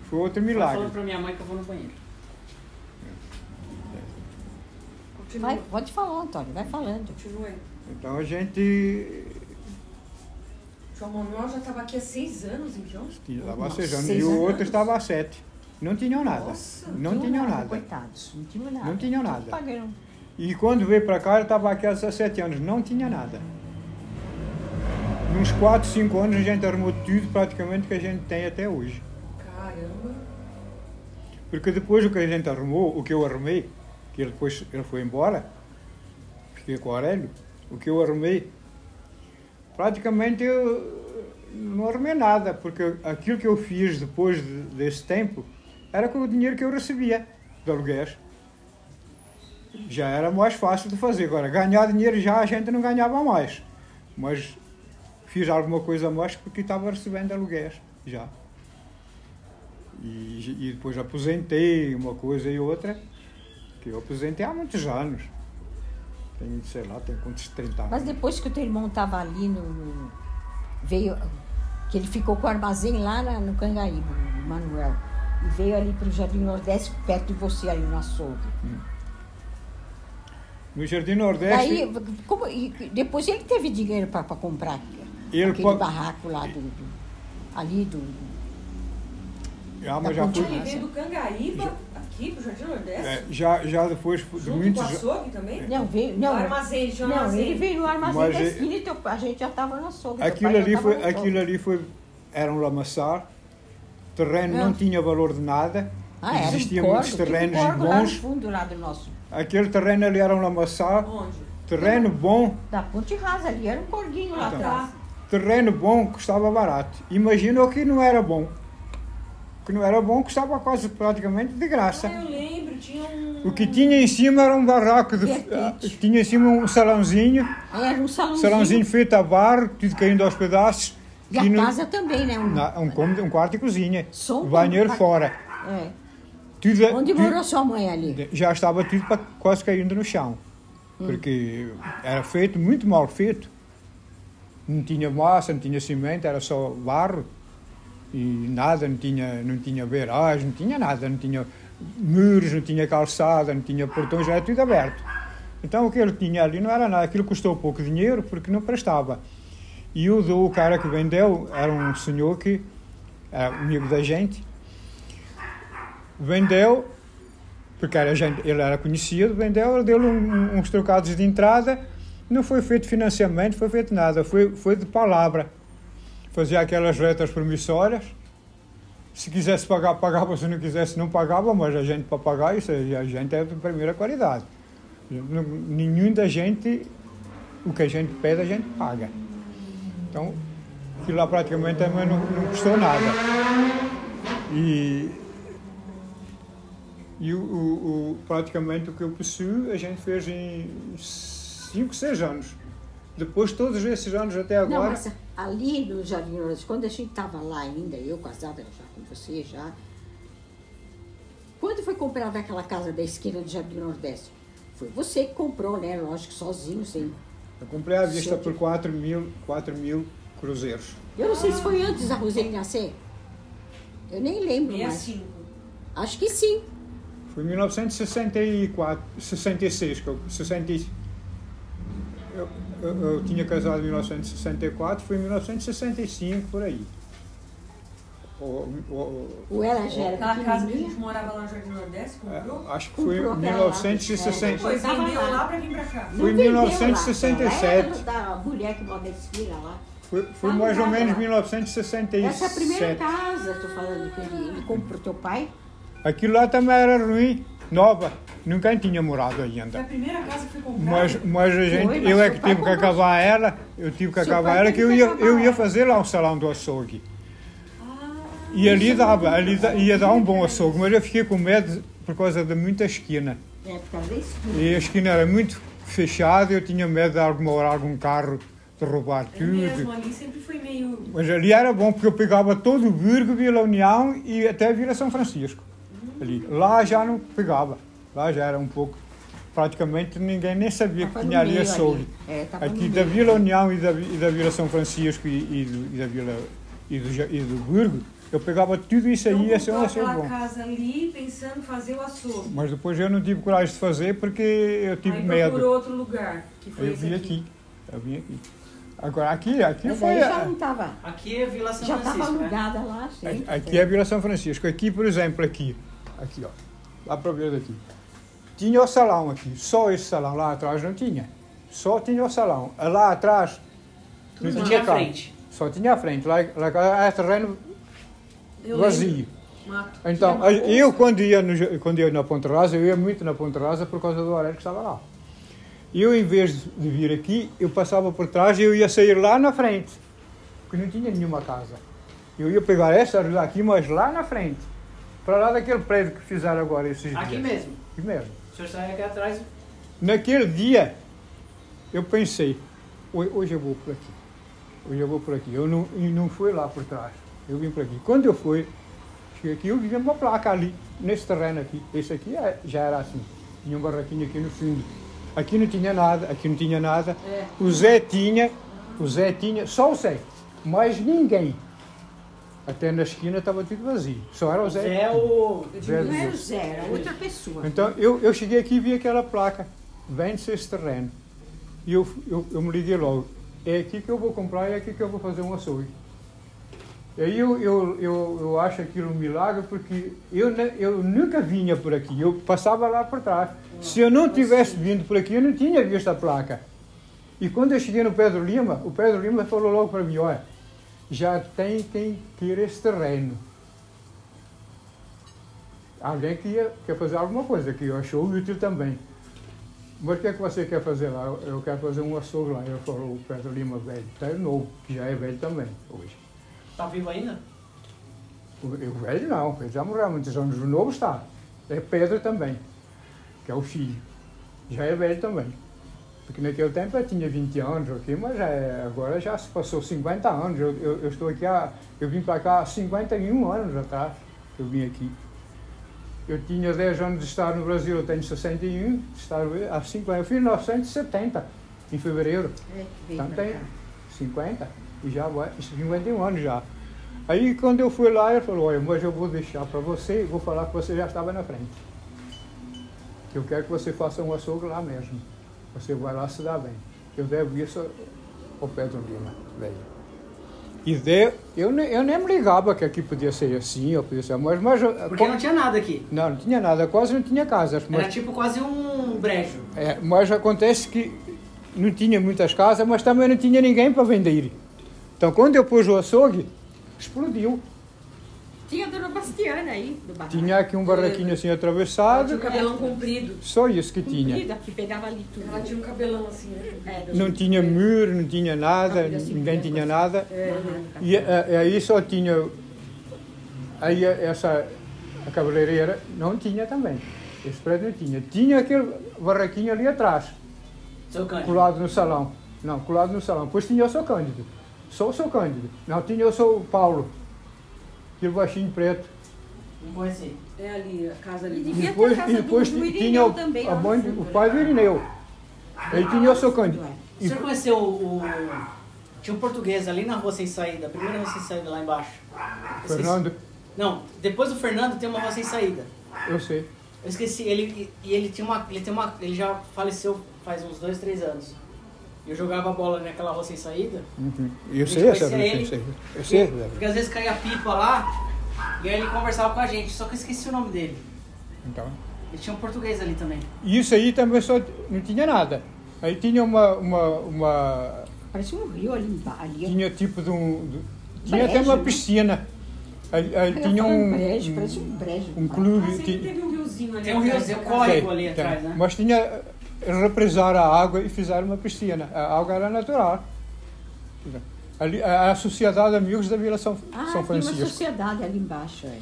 foi outro milagre. falando para minha mãe que eu vou no banheiro. Vai, pode falar, Antônio, vai falando. Então a gente João Manuel já estava aqui há seis anos, então? Estava há seis anos. E o outro estava há sete. Não tinham nada. Nossa, não tinham nada. Coitados, não tinham nada. Não tinham nada. E quando veio para cá, ele estava aqui há 17 anos. Não tinha nada. Nos 4, 5 anos a gente arrumou tudo praticamente que a gente tem até hoje. Caramba! Porque depois o que a gente arrumou, o que eu arrumei, que ele depois ele foi embora, fiquei com o Aurélio, o que eu arrumei, praticamente eu não arrumei nada, porque aquilo que eu fiz depois de, desse tempo era com o dinheiro que eu recebia de aluguéis. Já era mais fácil de fazer. Agora, ganhar dinheiro já a gente não ganhava mais. Mas fiz alguma coisa a mais porque estava recebendo aluguéis já. E, e depois aposentei uma coisa e outra, que eu aposentei há muitos anos. Tem, sei lá, tem quantos 30 anos. Mas depois que o teu irmão estava ali no, no- Veio. Que ele ficou com o armazém lá na- no Cangaíba, o Manuel. E veio ali para o Jardim Nordeste, perto de você, ali no açougue. No Jardim Nordeste, Daí, como, depois ele teve dinheiro para comprar Ele aquele pode- barraco lá do, do- ali do. Ah, mas já, fui, Ele veio do Cangaíba aqui pro Jardim Nordeste? é, já, já depois de junto muitos com o açougue também? Não, veio. No Não, armazém, um não armazém. ele veio no armazém Mas da é- esquina e teu- a gente já estava no açougue. Aquilo já ali, foi, aquilo ali foi, era um lamaçar, terreno não Não. tinha valor de nada, Ah, existiam um muitos tem um terrenos corgo lá no bons, fundo lá do nosso. aquele terreno ali era um lamaçar, Onde? terreno bom, Da ponte rasa ali, era um corguinho lá Então. atrás. terreno bom custava barato. Imagina o que não era bom. Que não era bom custava quase praticamente de graça. Ah, eu lembro, tinha um... O que tinha em cima era um barraco, ah, tinha em cima um salãozinho, Era um salãozinho. salãozinho feito a barro, tudo caindo aos pedaços. E a e no- casa também, né? Um, na- um, cômodo, um quarto e cozinha, Só um banheiro quarto. fora. é. Tudo, Onde tudo- morou sua mãe ali? já estava tudo pa- quase caindo no chão. Hum. Porque era feito, muito mal feito. Não tinha massa, não tinha cimento, era só barro. E nada, não tinha, não tinha beiragem, não tinha nada. Não tinha muros, não tinha calçada, não tinha portões, era tudo aberto. Então o que ele tinha ali não era nada. Aquilo custou pouco dinheiro porque não prestava. E o do cara que vendeu era um senhor que era amigo da gente. Vendeu porque era gente, ele era conhecido, vendeu, deu-lhe um- uns trocados de entrada, não foi feito financiamento, foi feito nada, foi, foi de palavra. Fazia aquelas letras promissórias, se quisesse pagar, pagava, se não quisesse, não pagava, mas a gente para pagar, isso a gente é de primeira qualidade. Nenhum da gente, o que a gente pede, a gente paga. Então, aquilo lá praticamente também não, não custou nada. E e o, o- o- praticamente o que eu possuo a gente fez em 5, 6 anos. Depois, todos esses anos até Não, agora, mas ali no Jardim Nordeste, quando a gente estava lá ainda, eu casada já com você, já. Quando foi comprada aquela casa da esquina do Jardim Nordeste? Foi você que comprou, né? Lógico, sozinho, sem. eu comprei à vista por 4 mil, 4 mil cruzeiros. Eu não sei se foi antes da Roseli nascer. Eu nem lembro mais. 65. Acho que sim. Foi em 1964, 66, que eu, 60, e- eu, eu, eu tinha casado em 1964, foi em 1965, por aí. O- o- já era Aquela casa que a gente morava lá no Jardim Nordeste, o- é, comprou? acho que foi em Comprou aquela lá, 1960. Depois Tava vendeu lá. pra vir pra cá. Foi em Não vendeu lá, 1967. ela Era da mulher que mora lá. Foi, foi Tá mais ou menos lá. 1967. Essa é a primeira casa, tô falando que ele, ele comprou teu pai. Aquilo lá também era ruim, nova. Nunca tinha morado ainda. a primeira casa que foi comprada. Mas, mas a gente, Foi, mas eu é que tive que acabar ela, eu tive que Seu acabar ela, que eu ia, acabar eu ia fazer lá um salão do açougue. Ah, E ali dava, ali da- ia dar um bom açougue, mas eu fiquei com medo por causa de muita esquina. É, por causa da esquina. E a esquina era muito fechada, eu tinha medo de alguma hora algum carro de roubar é mesmo, tudo. ali sempre foi meio... Mas ali era bom porque eu pegava todo o Burgo, Vila União e até Vila São Francisco. Ali. Lá já não pegava. Lá já era um pouco. Praticamente ninguém nem sabia Tava que no tinha ali açougue. É, tava Aqui da. Vila União e da, e da Vila São Francisco e, e do, e da Vila e do, e do Burgo, eu pegava tudo isso aí Então e ia ser um açougue aquela bom. casa ali pensando em fazer o açougue. Mas depois eu não tive coragem de fazer porque eu tive Aí medo. procurou outro lugar, que foi Eu esse vim aqui. aqui. Eu vim aqui. Agora aqui, aqui Mas foi. já a- não estava. Aqui é Vila São Já estava Francisco, né? alugada lá, sempre. Aqui é a Vila São Francisco. Aqui, por exemplo, aqui. Aqui, ó. Dá para ver daqui. Tinha o salão aqui. Só esse salão lá atrás não tinha. Só tinha o salão. Lá atrás não tinha tinha a carro. frente. Só tinha a frente. Lá, lá era terreno Eu vazio. Mato. Então, eu quando ia, no, quando ia na Ponte Rasa, eu ia muito na Ponte Rasa por causa do horário que estava lá. Eu, em vez de vir aqui, eu passava por trás e eu ia sair lá na frente, porque não tinha nenhuma casa. Eu ia pegar essa rua aqui, mas lá na frente, para lá daquele prédio que fizeram agora esses Aqui dias. mesmo. Aqui mesmo. O senhor sai aqui atrás. Naquele dia, eu pensei, "Ho- hoje eu vou por aqui. Hoje eu vou por aqui. Eu não, e não fui lá por trás. Eu vim por aqui. Quando eu fui, cheguei aqui, eu vi uma placa ali, nesse terreno aqui. Esse aqui é- já era assim. Tinha um barraquinho aqui no fundo. Aqui não tinha nada, aqui não tinha nada. O Zé tinha, o Zé tinha, só o Zé, mais ninguém. Até na esquina estava tudo vazio. Só era o Zé. Zé é o. Zé Não era o dos- Zé, era outra pessoa. então eu, eu cheguei aqui e vi aquela placa, vende-se esse terreno. E eu, eu, eu me liguei logo, é aqui que eu vou comprar, é aqui que eu vou fazer um açougue. E aí eu, eu, eu, eu acho aquilo um milagre porque eu, eu nunca vinha por aqui, eu passava lá por trás. Se eu não tivesse vindo por aqui, eu não tinha visto a placa. E quando eu cheguei no Pedro Lima, o Pedro Lima falou logo para mim, olha, já tem quem queira esse terreno. Alguém que ia, quer fazer alguma coisa, que eu achou útil também. Mas o que é que você quer fazer lá? Eu- quero fazer um açougue lá. Eu falou o Pedro Lima velho, está novo, que já é velho também, hoje. Tá vivo ainda? O, o velho não, ele já morreu há muitos anos. O novo está. É Pedro também, que é o filho. Já é velho também. Porque naquele tempo eu tinha 20 anos aqui, mas é- agora já se passou 50 anos. Eu, eu, eu estou aqui há, eu vim para cá há 51 anos atrás que eu vim aqui. Eu tinha 10 anos de estar no Brasil, eu tenho 61, de estar há 50. Eu fiz em 1970, em fevereiro. É, Então tem cá. 50 e já vai, 51 anos já. Aí quando eu fui lá, ele falou, olha, mas eu vou deixar para você, vou falar que você já estava na frente. Que eu quero que você faça um açougue lá mesmo. Você vai lá se dar bem. Eu devo isso ao Pedro Lima, velho. E de, eu, ne- eu nem me ligava que aqui podia ser assim, ou podia ser mas, mas eu- Porque não tinha nada aqui. não, não tinha nada, quase não tinha casas. Era Mas, tipo quase um brejo. é, mas acontece que não tinha muitas casas, mas também não tinha ninguém para vender. Então quando eu pus o açougue, explodiu. Tinha a dona Bastiana aí, do barraco. Tinha aqui um barraquinho assim Ela tinha atravessado, um cabelão comprido. só isso que tinha. Comprida, que pegava ali tudo. Ela tinha um cabelão assim, né? É, Não tinha muro, não tinha nada, Não, assim, ninguém é, tinha assim. nada. É, E eh, aí só tinha. Aí essa a cabeleireira não tinha também. Esse prédio não tinha. Tinha aquele barraquinho ali atrás, Seu cândido. colado no salão. Não, colado no salão. Depois tinha o seu Cândido. Só o seu Cândido. Não, tinha o seu Paulo. Aquele baixinho preto. Não conheci. É ali, a casa E ali. devia depois, ter a casa e depois do, do tinha Irineu o, também. a mãe, o né? pai do Irineu. Aí tinha o seu Cândido. O senhor conheceu o, Tinha um português ali na rua sem saída, a primeira rua sem saída lá embaixo. Eu esqueci. Fernando, Não, depois do Fernando tem uma rua sem saída. eu sei. Eu esqueci, ele, e ele tinha uma. Ele tem uma. Ele já faleceu faz uns dois, três anos. Eu jogava bola naquela rua sem saída. Uhum. Eu sei essa conhecia eu ele. sei. Eu sei. Porque, porque às vezes caía pipa lá e aí ele conversava com a gente, só que eu esqueci o nome dele. Então. Ele tinha um português ali também. E isso aí também só não tinha nada. Aí tinha uma, uma, uma Parece um rio ali embaixo. Ali. tinha tipo de um, de- tinha até Brejo, uma né? piscina. Aí, aí Eu tinha um, brejo, um, parece um brejo. um clube. Ah, tinha- teve um riozinho ali. Tem um atrás riozinho, casa. córrego ali tem. atrás, né? Mas tinha represaram a água e fizeram uma piscina. A água era natural. Ali, a, a Sociedade Amigos da Vila São, Ah, São tem uma Francisco. sociedade ali embaixo. É.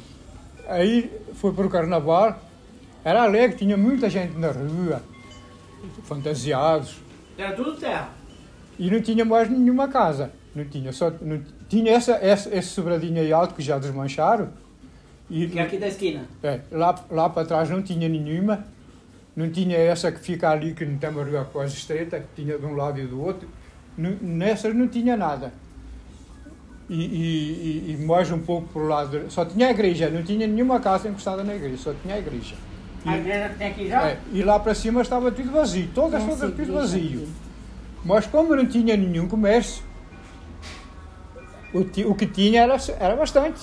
Aí foi para o carnaval, era alegre, tinha muita gente na rua, fantasiados, Era tudo terra. e não tinha mais nenhuma casa. Não tinha, só não, tinha essa, essa, esse sobradinho aí alto que já desmancharam. E Que é aqui da esquina. é, lá, lá para trás não tinha nenhuma. Não tinha essa que fica ali, que não tem uma rua quase estreita, que tinha de um lado e do outro. Nessas não tinha nada. E, e, e- e mais um pouco por lado. Só tinha a igreja, não tinha nenhuma casa encostada na igreja, só tinha a igreja. A igreja tem aqui já? É, e lá para cima estava tudo vazio, todas Essa todas tudo vazio. Mas como não tinha nenhum comércio, o, o que tinha era, era bastante.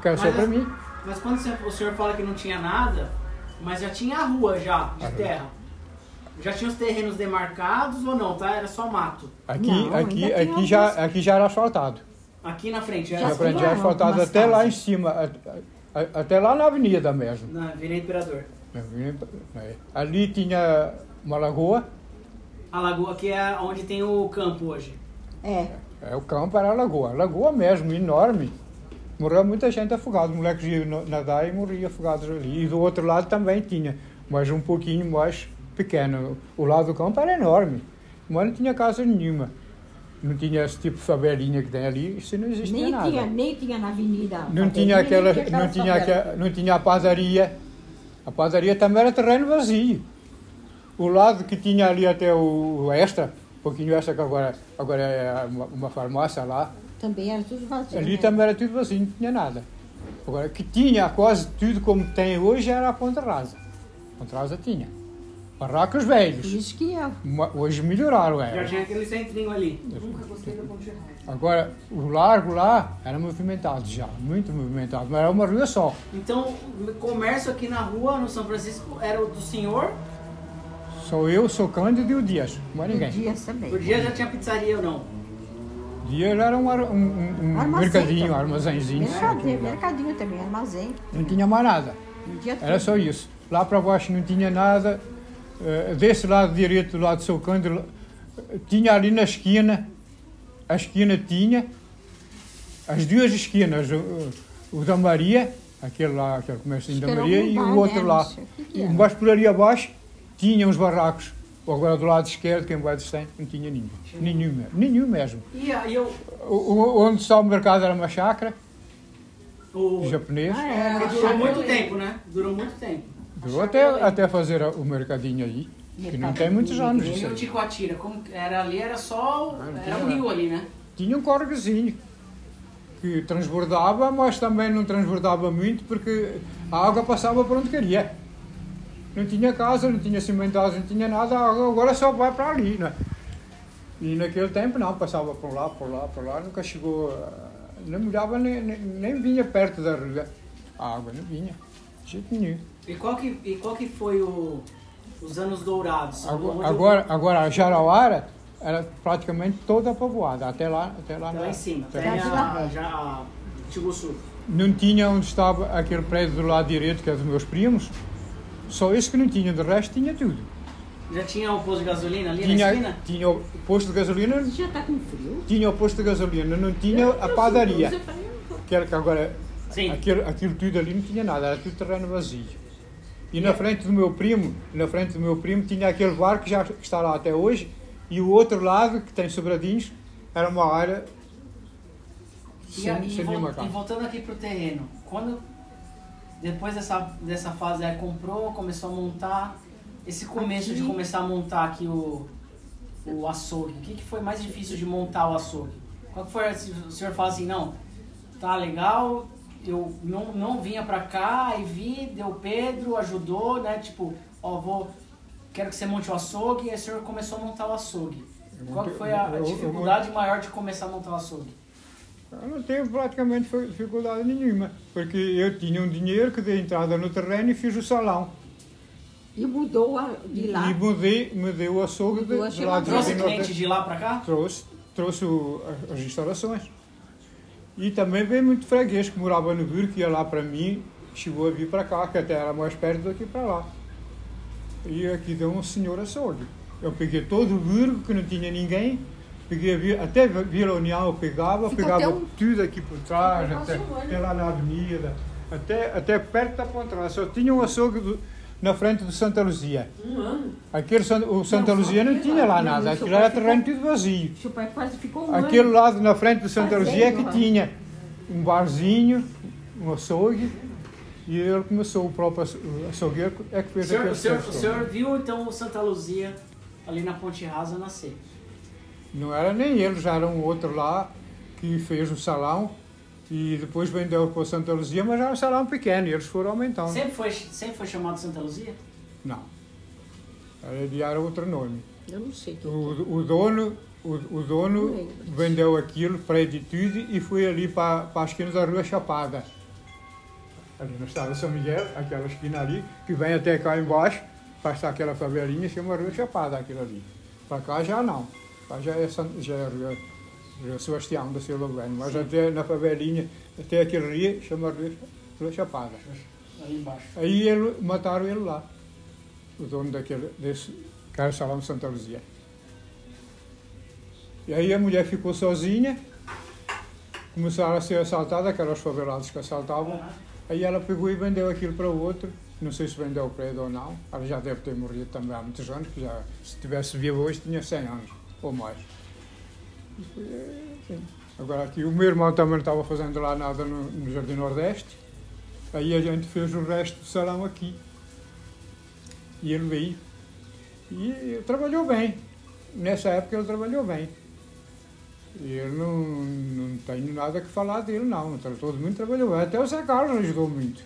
Que era só Mas para as- mim. Mas quando o senhor fala que não tinha nada, mas já tinha a rua já, de A terra. Já tinha os terrenos demarcados ou não, tá? Era só mato. Aqui, Não, aqui, ainda tem aqui, já, alguns- aqui já era asfaltado. Aqui na frente, Já era Já tem aprendi asfaltado algumas até lá em casas. cima, a- a- até lá na avenida mesmo. na Avenida Imperador. É. Ali tinha uma lagoa, A lagoa que é onde tem o campo hoje. É. É, o campo era a lagoa. Lagoa mesmo, enorme. Morreu muita gente afogada. Os moleques iam nadar e morriam afogados ali. E do outro lado também tinha, mas um pouquinho mais pequeno. O lado do campo era enorme, mas não tinha casa nenhuma. Não tinha esse tipo de favelinha que tem ali, isso não existia Nem nada. tinha, nem tinha na avenida. Não tinha aquela, não tinha, aquela- não tinha a padaria. A padaria também era terreno vazio. O lado que tinha ali até o, o extra, um pouquinho extra que agora, agora é uma, uma farmácia lá, Também era tudo vazio. ali né? também era tudo vazio, não tinha nada. Agora, que tinha quase tudo como tem hoje era a Ponta Rasa. A Ponta Rasa tinha. Barracos velhos. isso que eu. Ma- Hoje melhoraram, Já é. tinha aquele centrinho ali. Nunca gostei da Ponte Rasa. Agora, o largo lá era movimentado já, muito movimentado, mas era uma rua só. Então, o comércio aqui na rua, no São Francisco, era o do senhor. Sou eu, sou Cândido e o Dias, mais ninguém. Dias também. Por dia já tinha pizzaria ou não? O Dias era um, um, um- mercadinho, um também. armazenzinho. Mercadinho, mercadinho também, armazém. Não tinha mais nada. Dia Era só isso. Lá para baixo não tinha nada. Eh, desse lado direito, do lado do seu Cândido, tinha ali na esquina, a esquina tinha, as duas esquinas, o, o da Maria, aquele lá, aquele comércio da Maria, e o outro né? lá. Não sei o que que E era. mais por ali abaixo, tinha uns barracos. Agora do lado esquerdo, quem vai descer, não tinha nenhum. Nenhum mesmo. Nenhum mesmo. Aí eu. O, o- onde está o mercado era uma chácara, O, japonês. Ah, é, Porque durou muito tempo, né? Durou muito tempo. Durou até, até fazer o mercadinho aí, que não tem muitos anos E isso o. Ticoatira, como era ali, era só. Ah, Era um rio ali, né? Tinha um córregozinho que transbordava, mas também não transbordava muito porque a água passava por onde queria. Não tinha casa, não tinha cimentado, não tinha nada, agora só vai para ali, né? E naquele tempo não, passava por lá, por lá, por lá, nunca chegou, a- não molhava nem, nem, nem vinha perto da rua. A água não vinha, de jeito nenhum. E qual que, e qual que foi o, os anos dourados? Agora, agora, agora a Jarauara era praticamente toda povoada, até lá, até lá, Até lá em cima, até até lá. a, já Tiguçu. Não tinha onde estava aquele prédio do lado direito, que é dos meus primos, só esse que não tinha, de resto tinha tudo. Já tinha o posto de gasolina ali na Tinha, esquina? tinha o posto de gasolina, Já tá com frio? tinha o posto de gasolina, não tinha a padaria, que era que agora, Sim. aquilo, aquilo tudo ali não tinha nada, era tudo terreno vazio. E na frente do meu primo, na frente do meu primo tinha aquele bar que já está lá até hoje, e o outro lado, que tem sobradinhos, era uma área E, sem, e sem vol- e casa. voltando aqui pro terreno, quando depois dessa, dessa fase aí comprou, começou a montar, esse começo de Aqui. começar a montar aqui o, o açougue, o que, que foi mais difícil de montar o açougue? Qual que foi, se o senhor fala assim, não, tá legal, eu não, não vinha pra cá e vi, deu Pedro, ajudou, né, tipo, ó, vou, quero que você monte o açougue, e aí o senhor começou a montar o açougue. Qual que foi a, a dificuldade maior de começar a montar o açougue? Eu não tive praticamente dificuldade nenhuma, porque eu tinha um dinheiro que dei entrada no terreno e fiz o salão. E mudou a- de lá. E mudei, mudei o açougue de, Mudou a de lá de Trouxe Jardim cliente Nordeste. de lá pra cá? Trouxe, trouxe o- as- as instalações. E também veio muito freguês que morava no Burgo, que ia lá para mim, chegou a vir para cá, que até era mais perto daqui para lá. E aqui deu um senhor açougue. Eu peguei todo o Burgo, que não tinha ninguém, peguei até Vila União eu pegava, Ficou pegava um- tudo aqui por trás, Ficou até, um até lá na avenida, até, até perto da Pontrada. Só tinha um açougue do- na frente do Santa Luzia. Um ano. Aquele, o Santa Não, Luzia não tinha lá nada, aquilo era ficou- terreno tudo vazio. Seu pai quase ficou um Aquele ano. lado na frente do Santa Fazendo, Luzia é que tinha um barzinho, um açougue, e ele começou, o próprio aço- o açougueiro é que O fez senhor, aquele o, senhor, o senhor viu então o Santa Luzia ali na Ponte Rasa nascer? Não era nem ele, já era um outro lá que fez o salão e depois vendeu para o Santa Luzia, mas era um salão pequeno e eles foram aumentando. Sempre foi, sempre foi chamado Santa Luzia? Não. Ele era outro nome. Eu não sei. O, o dono, o, o dono vendeu aquilo, prédio e tudo, e foi ali para, para a esquina da Rua Chapada. Ali no estado de São Miguel, aquela esquina ali, que vem até cá embaixo, passa aquela favelinha, chama Rua Chapada aquilo ali. Para cá já não. Já é, San- já é Rua, Rua Sebastião da Silva Bueno, mas até na favelinha, até aquele rio, chama Rua, Rua Chapada. Ali embaixo. Aí ele, mataram ele lá, o dono daquele, desse, o Salão de Santa Luzia. E aí a mulher ficou sozinha, começaram a ser assaltadas, aquelas faveladas que assaltavam. Aí ela pegou e vendeu aquilo para o outro. Não sei se vendeu o prédio ou não. Ela já deve ter morrido também há muitos anos, que já, se tivesse vivo hoje, tinha 100 anos ou mais. E foi, assim. Agora aqui, o meu irmão também não estava fazendo lá nada no, no Jardim Nordeste. Aí a gente fez o resto do salão aqui. E ele veio. E, e trabalhou bem. Nessa época ele trabalhou bem. E eu não, não tenho nada que falar dele, não. Todo mundo trabalhou bem. Até o Zé Carlos ajudou muito.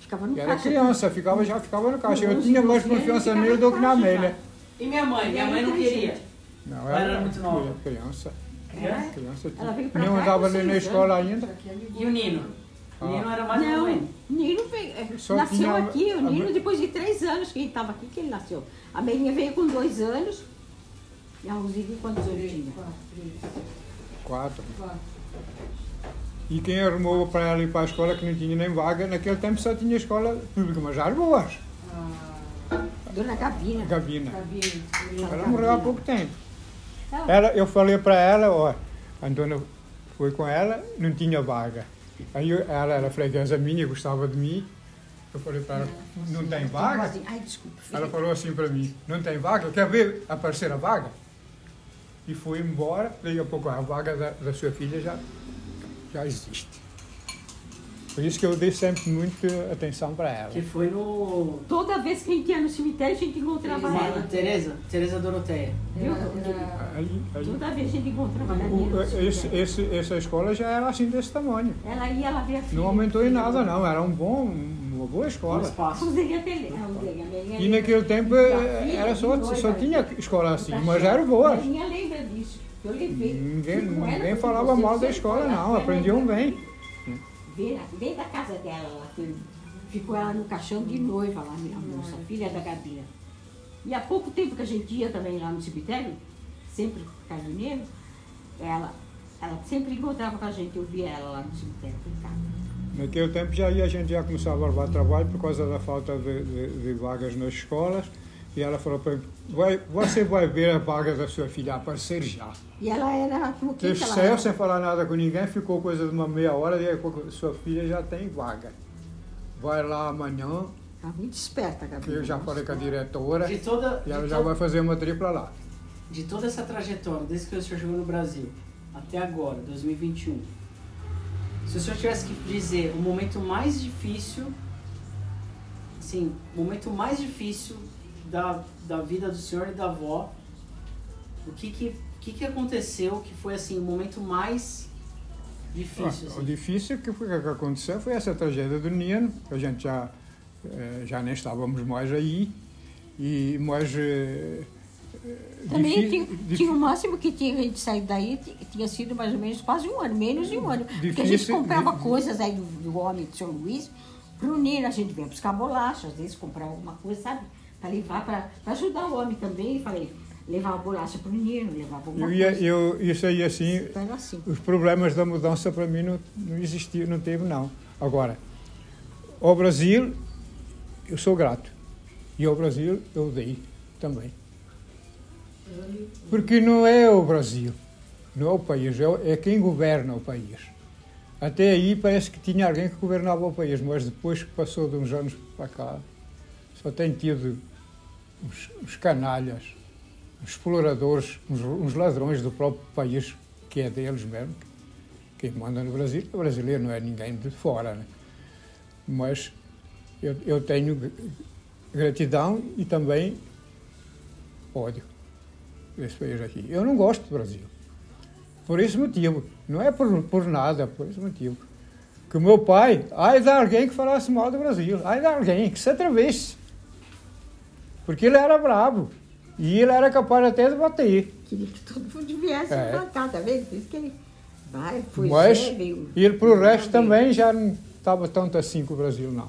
Ficava no E era caixa. criança, ficava, já ficava no caixa. Eu tinha mais confiança nele do que na caixa, Amélia. E minha mãe? Minha mãe não queria. Não, Ela era muito nova. criança. É? criança Ela veio pra não andava com ali na escola ainda. E o Nino? O Ah. Nino era mais Não, novo. o Nino veio, é, Só nasceu tinha- aqui, o a- Nino depois de três anos que ele estava aqui, que ele nasceu. A Melinha veio com dois anos. E a Roseli quantos anos tinha? Quatro. E quem arrumou para ela ir para a escola que não tinha nem vaga, naquele tempo só tinha escola pública, mas já as boas. Dona Gabina. Gabina. Ela Gabina. morreu há pouco tempo. Ela- Ela, eu falei para ela, ó, a dona foi com ela, não tinha vaga. Aí eu- ela era freguesa minha, gostava de mim. Eu falei para ela, não tem vaga? Ai, desculpa. Ela falou assim para mim, não tem vaga? Quer ver aparecer a vaga? E foi embora, daqui a pouco a vaga da, da sua filha já, já existe. Por isso que eu dei sempre muita atenção para ela. Que foi no. Toda vez que a gente ia no cemitério, a gente encontrava Mano, ela. Tereza? Tereza Doroteia. Viu? Ali- ali- Toda vez a gente encontrava ela. esse, esse- essa escola já era assim desse tamanho. Ela ia, ela via a filha. Não aumentou em nada não, era um bom, uma boa escola. A espaço. A Melinha E naquele tempo era só, só tinha escola assim, da mas Xana. eram boas. A Melinha lembra disso. Eu levei. Ninguém, ninguém falava mal da escola lá, não, aprendiam lá. bem. Veio da casa dela, ela foi- ficou ela no caixão de noiva lá, a moça, filha da Gabina. E há pouco tempo que a gente ia também lá no cemitério, sempre carneiro, ela, ela sempre encontrava com a gente, eu via ela lá no cemitério, em casa. Naquele tempo já ia, a gente já começava a levar trabalho por causa da falta de, de- de vagas nas escolas. E ela falou para mim, vai, você vai ver a vaga da sua filha aparecer já. E ela era como que Teve ela era? sem falar nada com ninguém, ficou coisa de uma meia hora e aí a sua filha já tem vaga. Vai lá amanhã, Tá muito esperta, que Gabina. eu já falei com a diretora, De toda, e ela de, já to- vai fazer uma tripla lá. de toda essa trajetória, desde que o senhor chegou no Brasil até agora, 2021, se o senhor tivesse que dizer o momento mais difícil, assim, o momento mais difícil da, da vida do senhor e da avó, o que que, o que que aconteceu que foi assim o momento mais difícil? Ah, o Assim? difícil que, foi, que aconteceu foi essa tragédia do Nino, que a gente já, eh, já nem estávamos mais aí. E, mas. eh, eh, Também tinha, tinha o máximo que tinha a gente saído daí, ti- tinha sido mais ou menos quase um ano, menos de um ano. Porque a gente Difícil- comprava coisas aí do, do homem do São Luís, pro Nino, a gente vinha buscar bolacha, às vezes comprava alguma coisa, sabe? Para levar, para ajudar o homem também. E falei, levava bolacha pro Nino, levava alguma eu ia, eu, isso aí assim, assim. os problemas da mudança para mim não, não existia, não teve não. Agora, ao Brasil, eu sou grato. E ao Brasil eu dei também. Porque não é o Brasil, não é o país, é, o- é quem governa o país. Até aí parece que tinha alguém que governava o país, mas depois que passou de uns anos para cá, só tem tido uns, canalhas, exploradores, uns, uns ladrões do próprio país, que é deles mesmo. Quem manda no Brasil, o brasileiro não é ninguém de fora, né? Mas eu, eu tenho gratidão e também ódio desse país aqui. Eu não gosto do Brasil. Por esse motivo. Não é por, por nada, por esse motivo. Que o meu pai, ai de alguém que falasse mal do Brasil, ai de alguém que se atrevesse. Porque ele era bravo. E ele era capaz até de bater. Queria que todo mundo viesse É. pra cá, tá vendo? Por isso que ele vai, foi Mas veio- ele, pro resto, veio- também já não estava tanto assim com o Brasil, não.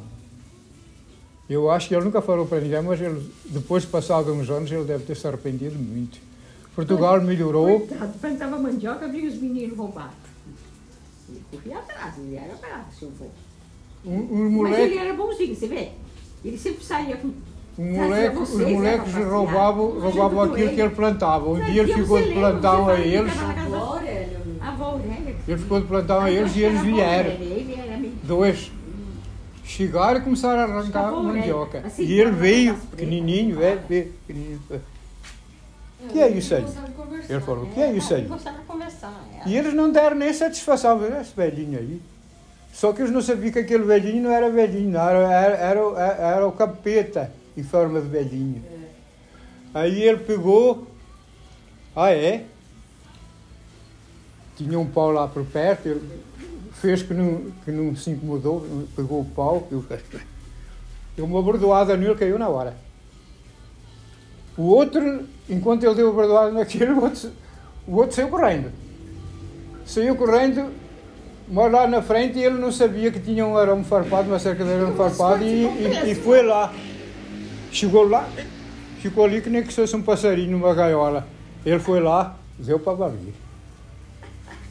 Eu acho que ele nunca falou para ninguém, mas ele, depois de passado uns anos, ele deve ter se arrependido muito. Portugal melhorou. Coitado, plantava mandioca, vinha os meninos roubar. Ele corria atrás, ele era bravo, seu avô. Um, um Mas moleque. ele era bonzinho, você vê? Ele sempre saía com, Um moleque, os moleques roubavam, roubavam aquilo que ele plantava. Um dia ele ficou de plantão a eles. Ele ficou de plantão a eles e eles vieram. Dois. Chegaram e começaram a arrancar mandioca. E ele veio, pequenininho, velho, veio, pequenininho. O que é isso aí? Ele falou, o que é isso aí? E eles não deram nem satisfação, esse velhinho aí. Só que eles não sabiam que aquele velhinho não era velhinho, não, era, era, era, era o capeta em forma de velhinho. Aí ele pegou, ah é? Tinha um pau lá por perto, ele fez que não, que não se incomodou, pegou o pau, eu, (laughs) deu uma bordoada nele, caiu na hora. O outro, enquanto ele deu a bordoada naquele, (laughs) o outro, o outro saiu correndo. Saiu correndo, mas lá na frente ele não sabia que tinha um arame farpado, uma cerca de arame farpado, e, e, e foi lá. Chegou lá, ficou ali que nem que fosse um passarinho numa gaiola. Ele foi lá, deu para valer.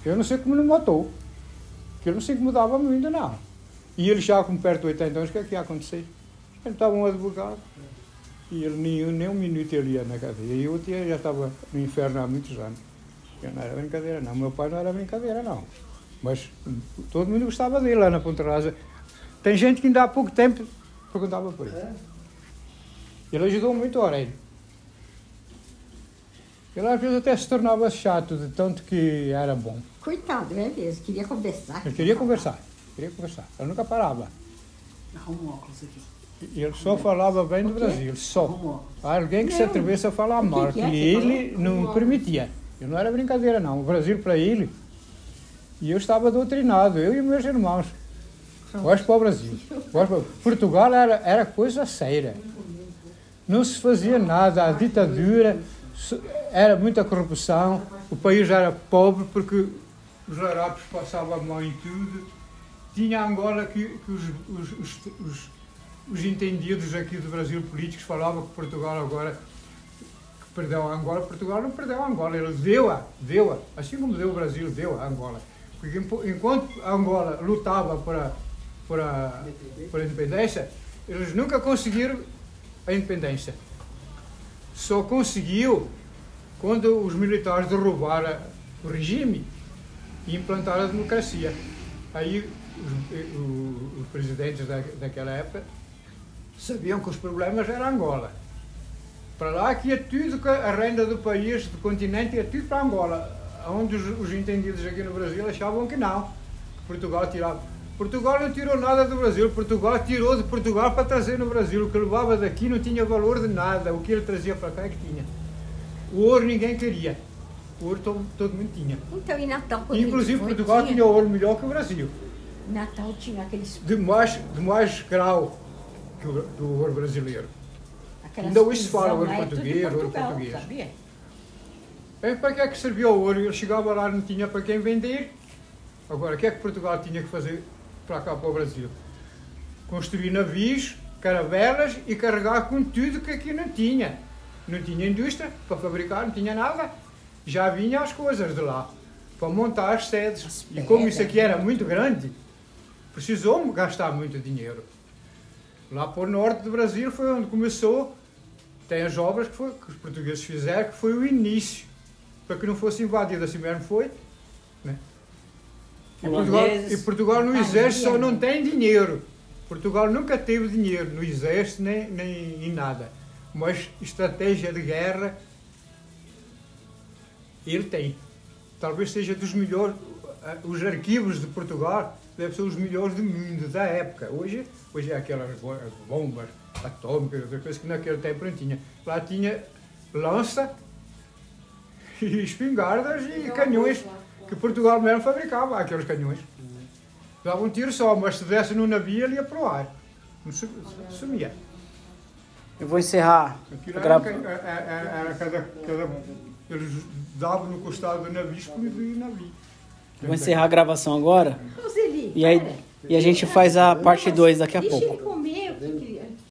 Eu não sei como não matou. Porque eu não sei como dava muito, não. E ele já com perto de 80 anos, o que é que ia acontecer? Ele estava um advogado. E ele nem, nem um minuto ele ia na cadeia. E eu já estava no inferno há muitos anos. Eu não era brincadeira, não. Meu pai não era brincadeira, não. Mas todo mundo gostava dele lá na Ponta Rasa. Tem gente que ainda há pouco tempo perguntava por ele. Ele ajudou muito o Aurélio. Ele às vezes até se tornava chato de tanto que era bom. Coitado, é mesmo, queria conversar. Ele queria conversar, queria conversar. Ele nunca parava. Arruma um óculos aqui. E ele só falava bem do Brasil, só. Alguém que se atrevesse a falar mal, que, ele não permitia. Ele não era brincadeira, não. O Brasil para ele. E eu estava doutrinado, eu e meus irmãos. Gosto para o Brasil. Portugal era, era coisa séria não se fazia nada, a ditadura, era muita corrupção, o país era pobre porque os larápios passavam a mão em tudo. Tinha Angola que, que os, os, os, os, entendidos aqui do Brasil políticos falavam que Portugal agora que perdeu a Angola. Portugal não perdeu a Angola, ele deu-a, deu-a, assim como deu o Brasil, deu a Angola. Porque enquanto a Angola lutava por a, por a, por a independência, eles nunca conseguiram a independência. Só conseguiu quando os militares derrubaram o regime e implantaram a democracia. Aí os, os, os presidentes da, daquela época sabiam que os problemas eram Angola. Para lá que ia tudo, a renda do país, do continente, ia tudo para Angola. Onde os, os entendidos aqui no Brasil achavam que não. Que Portugal tirava. Portugal não tirou nada do Brasil, Portugal tirou de Portugal para trazer no Brasil. O que levava daqui não tinha valor de nada, o que ele trazia para cá é que tinha. O ouro ninguém queria, o ouro todo, todo mundo tinha. Então, e Natal? Inclusive, foi, Portugal tinha... tinha ouro melhor que o Brasil. Natal tinha aqueles. De mais, de mais grau que o, do ouro brasileiro. Aquelas Ainda hoje se fala ouro português, ouro português. Sabia? É, para que é que servia o ouro? Ele chegava lá, não tinha para quem vender. Agora, o que é que Portugal tinha que fazer? Para cá para o Brasil. Construir navios, caravelas e carregar com tudo que aqui não tinha. Não tinha indústria para fabricar, não tinha nada. Já vinha as coisas de lá para montar as sedes. As e como isso aqui era muito grande, precisou gastar muito dinheiro. Lá para o norte do Brasil foi onde começou. Tem as obras que, foi, que os portugueses fizeram, que foi o início, para que não fosse invadido assim mesmo foi. Né? E Portugal, e Portugal no exército só não tem dinheiro. Portugal nunca teve dinheiro no exército nem, nem em nada. Mas estratégia de guerra ele tem. Talvez seja dos melhores. Eh, os arquivos de Portugal devem ser os melhores do mundo da época. Hoje, hoje é aquelas bombas atômicas, coisas que naquele tempo não tinha. Lá tinha lança, (laughs) e espingardas e canhões que Portugal mesmo fabricava aqueles canhões. Dava um tiro só, mas se desse no navio ele ia para o ar. Não sumia. Eu vou encerrar. Aquilo era, era, era cada, cada, eles davam no costado do navio, explodia o navio. Vou encerrar a gravação agora. E aí e a gente faz a parte 2 daqui a pouco. Deixa ele comer,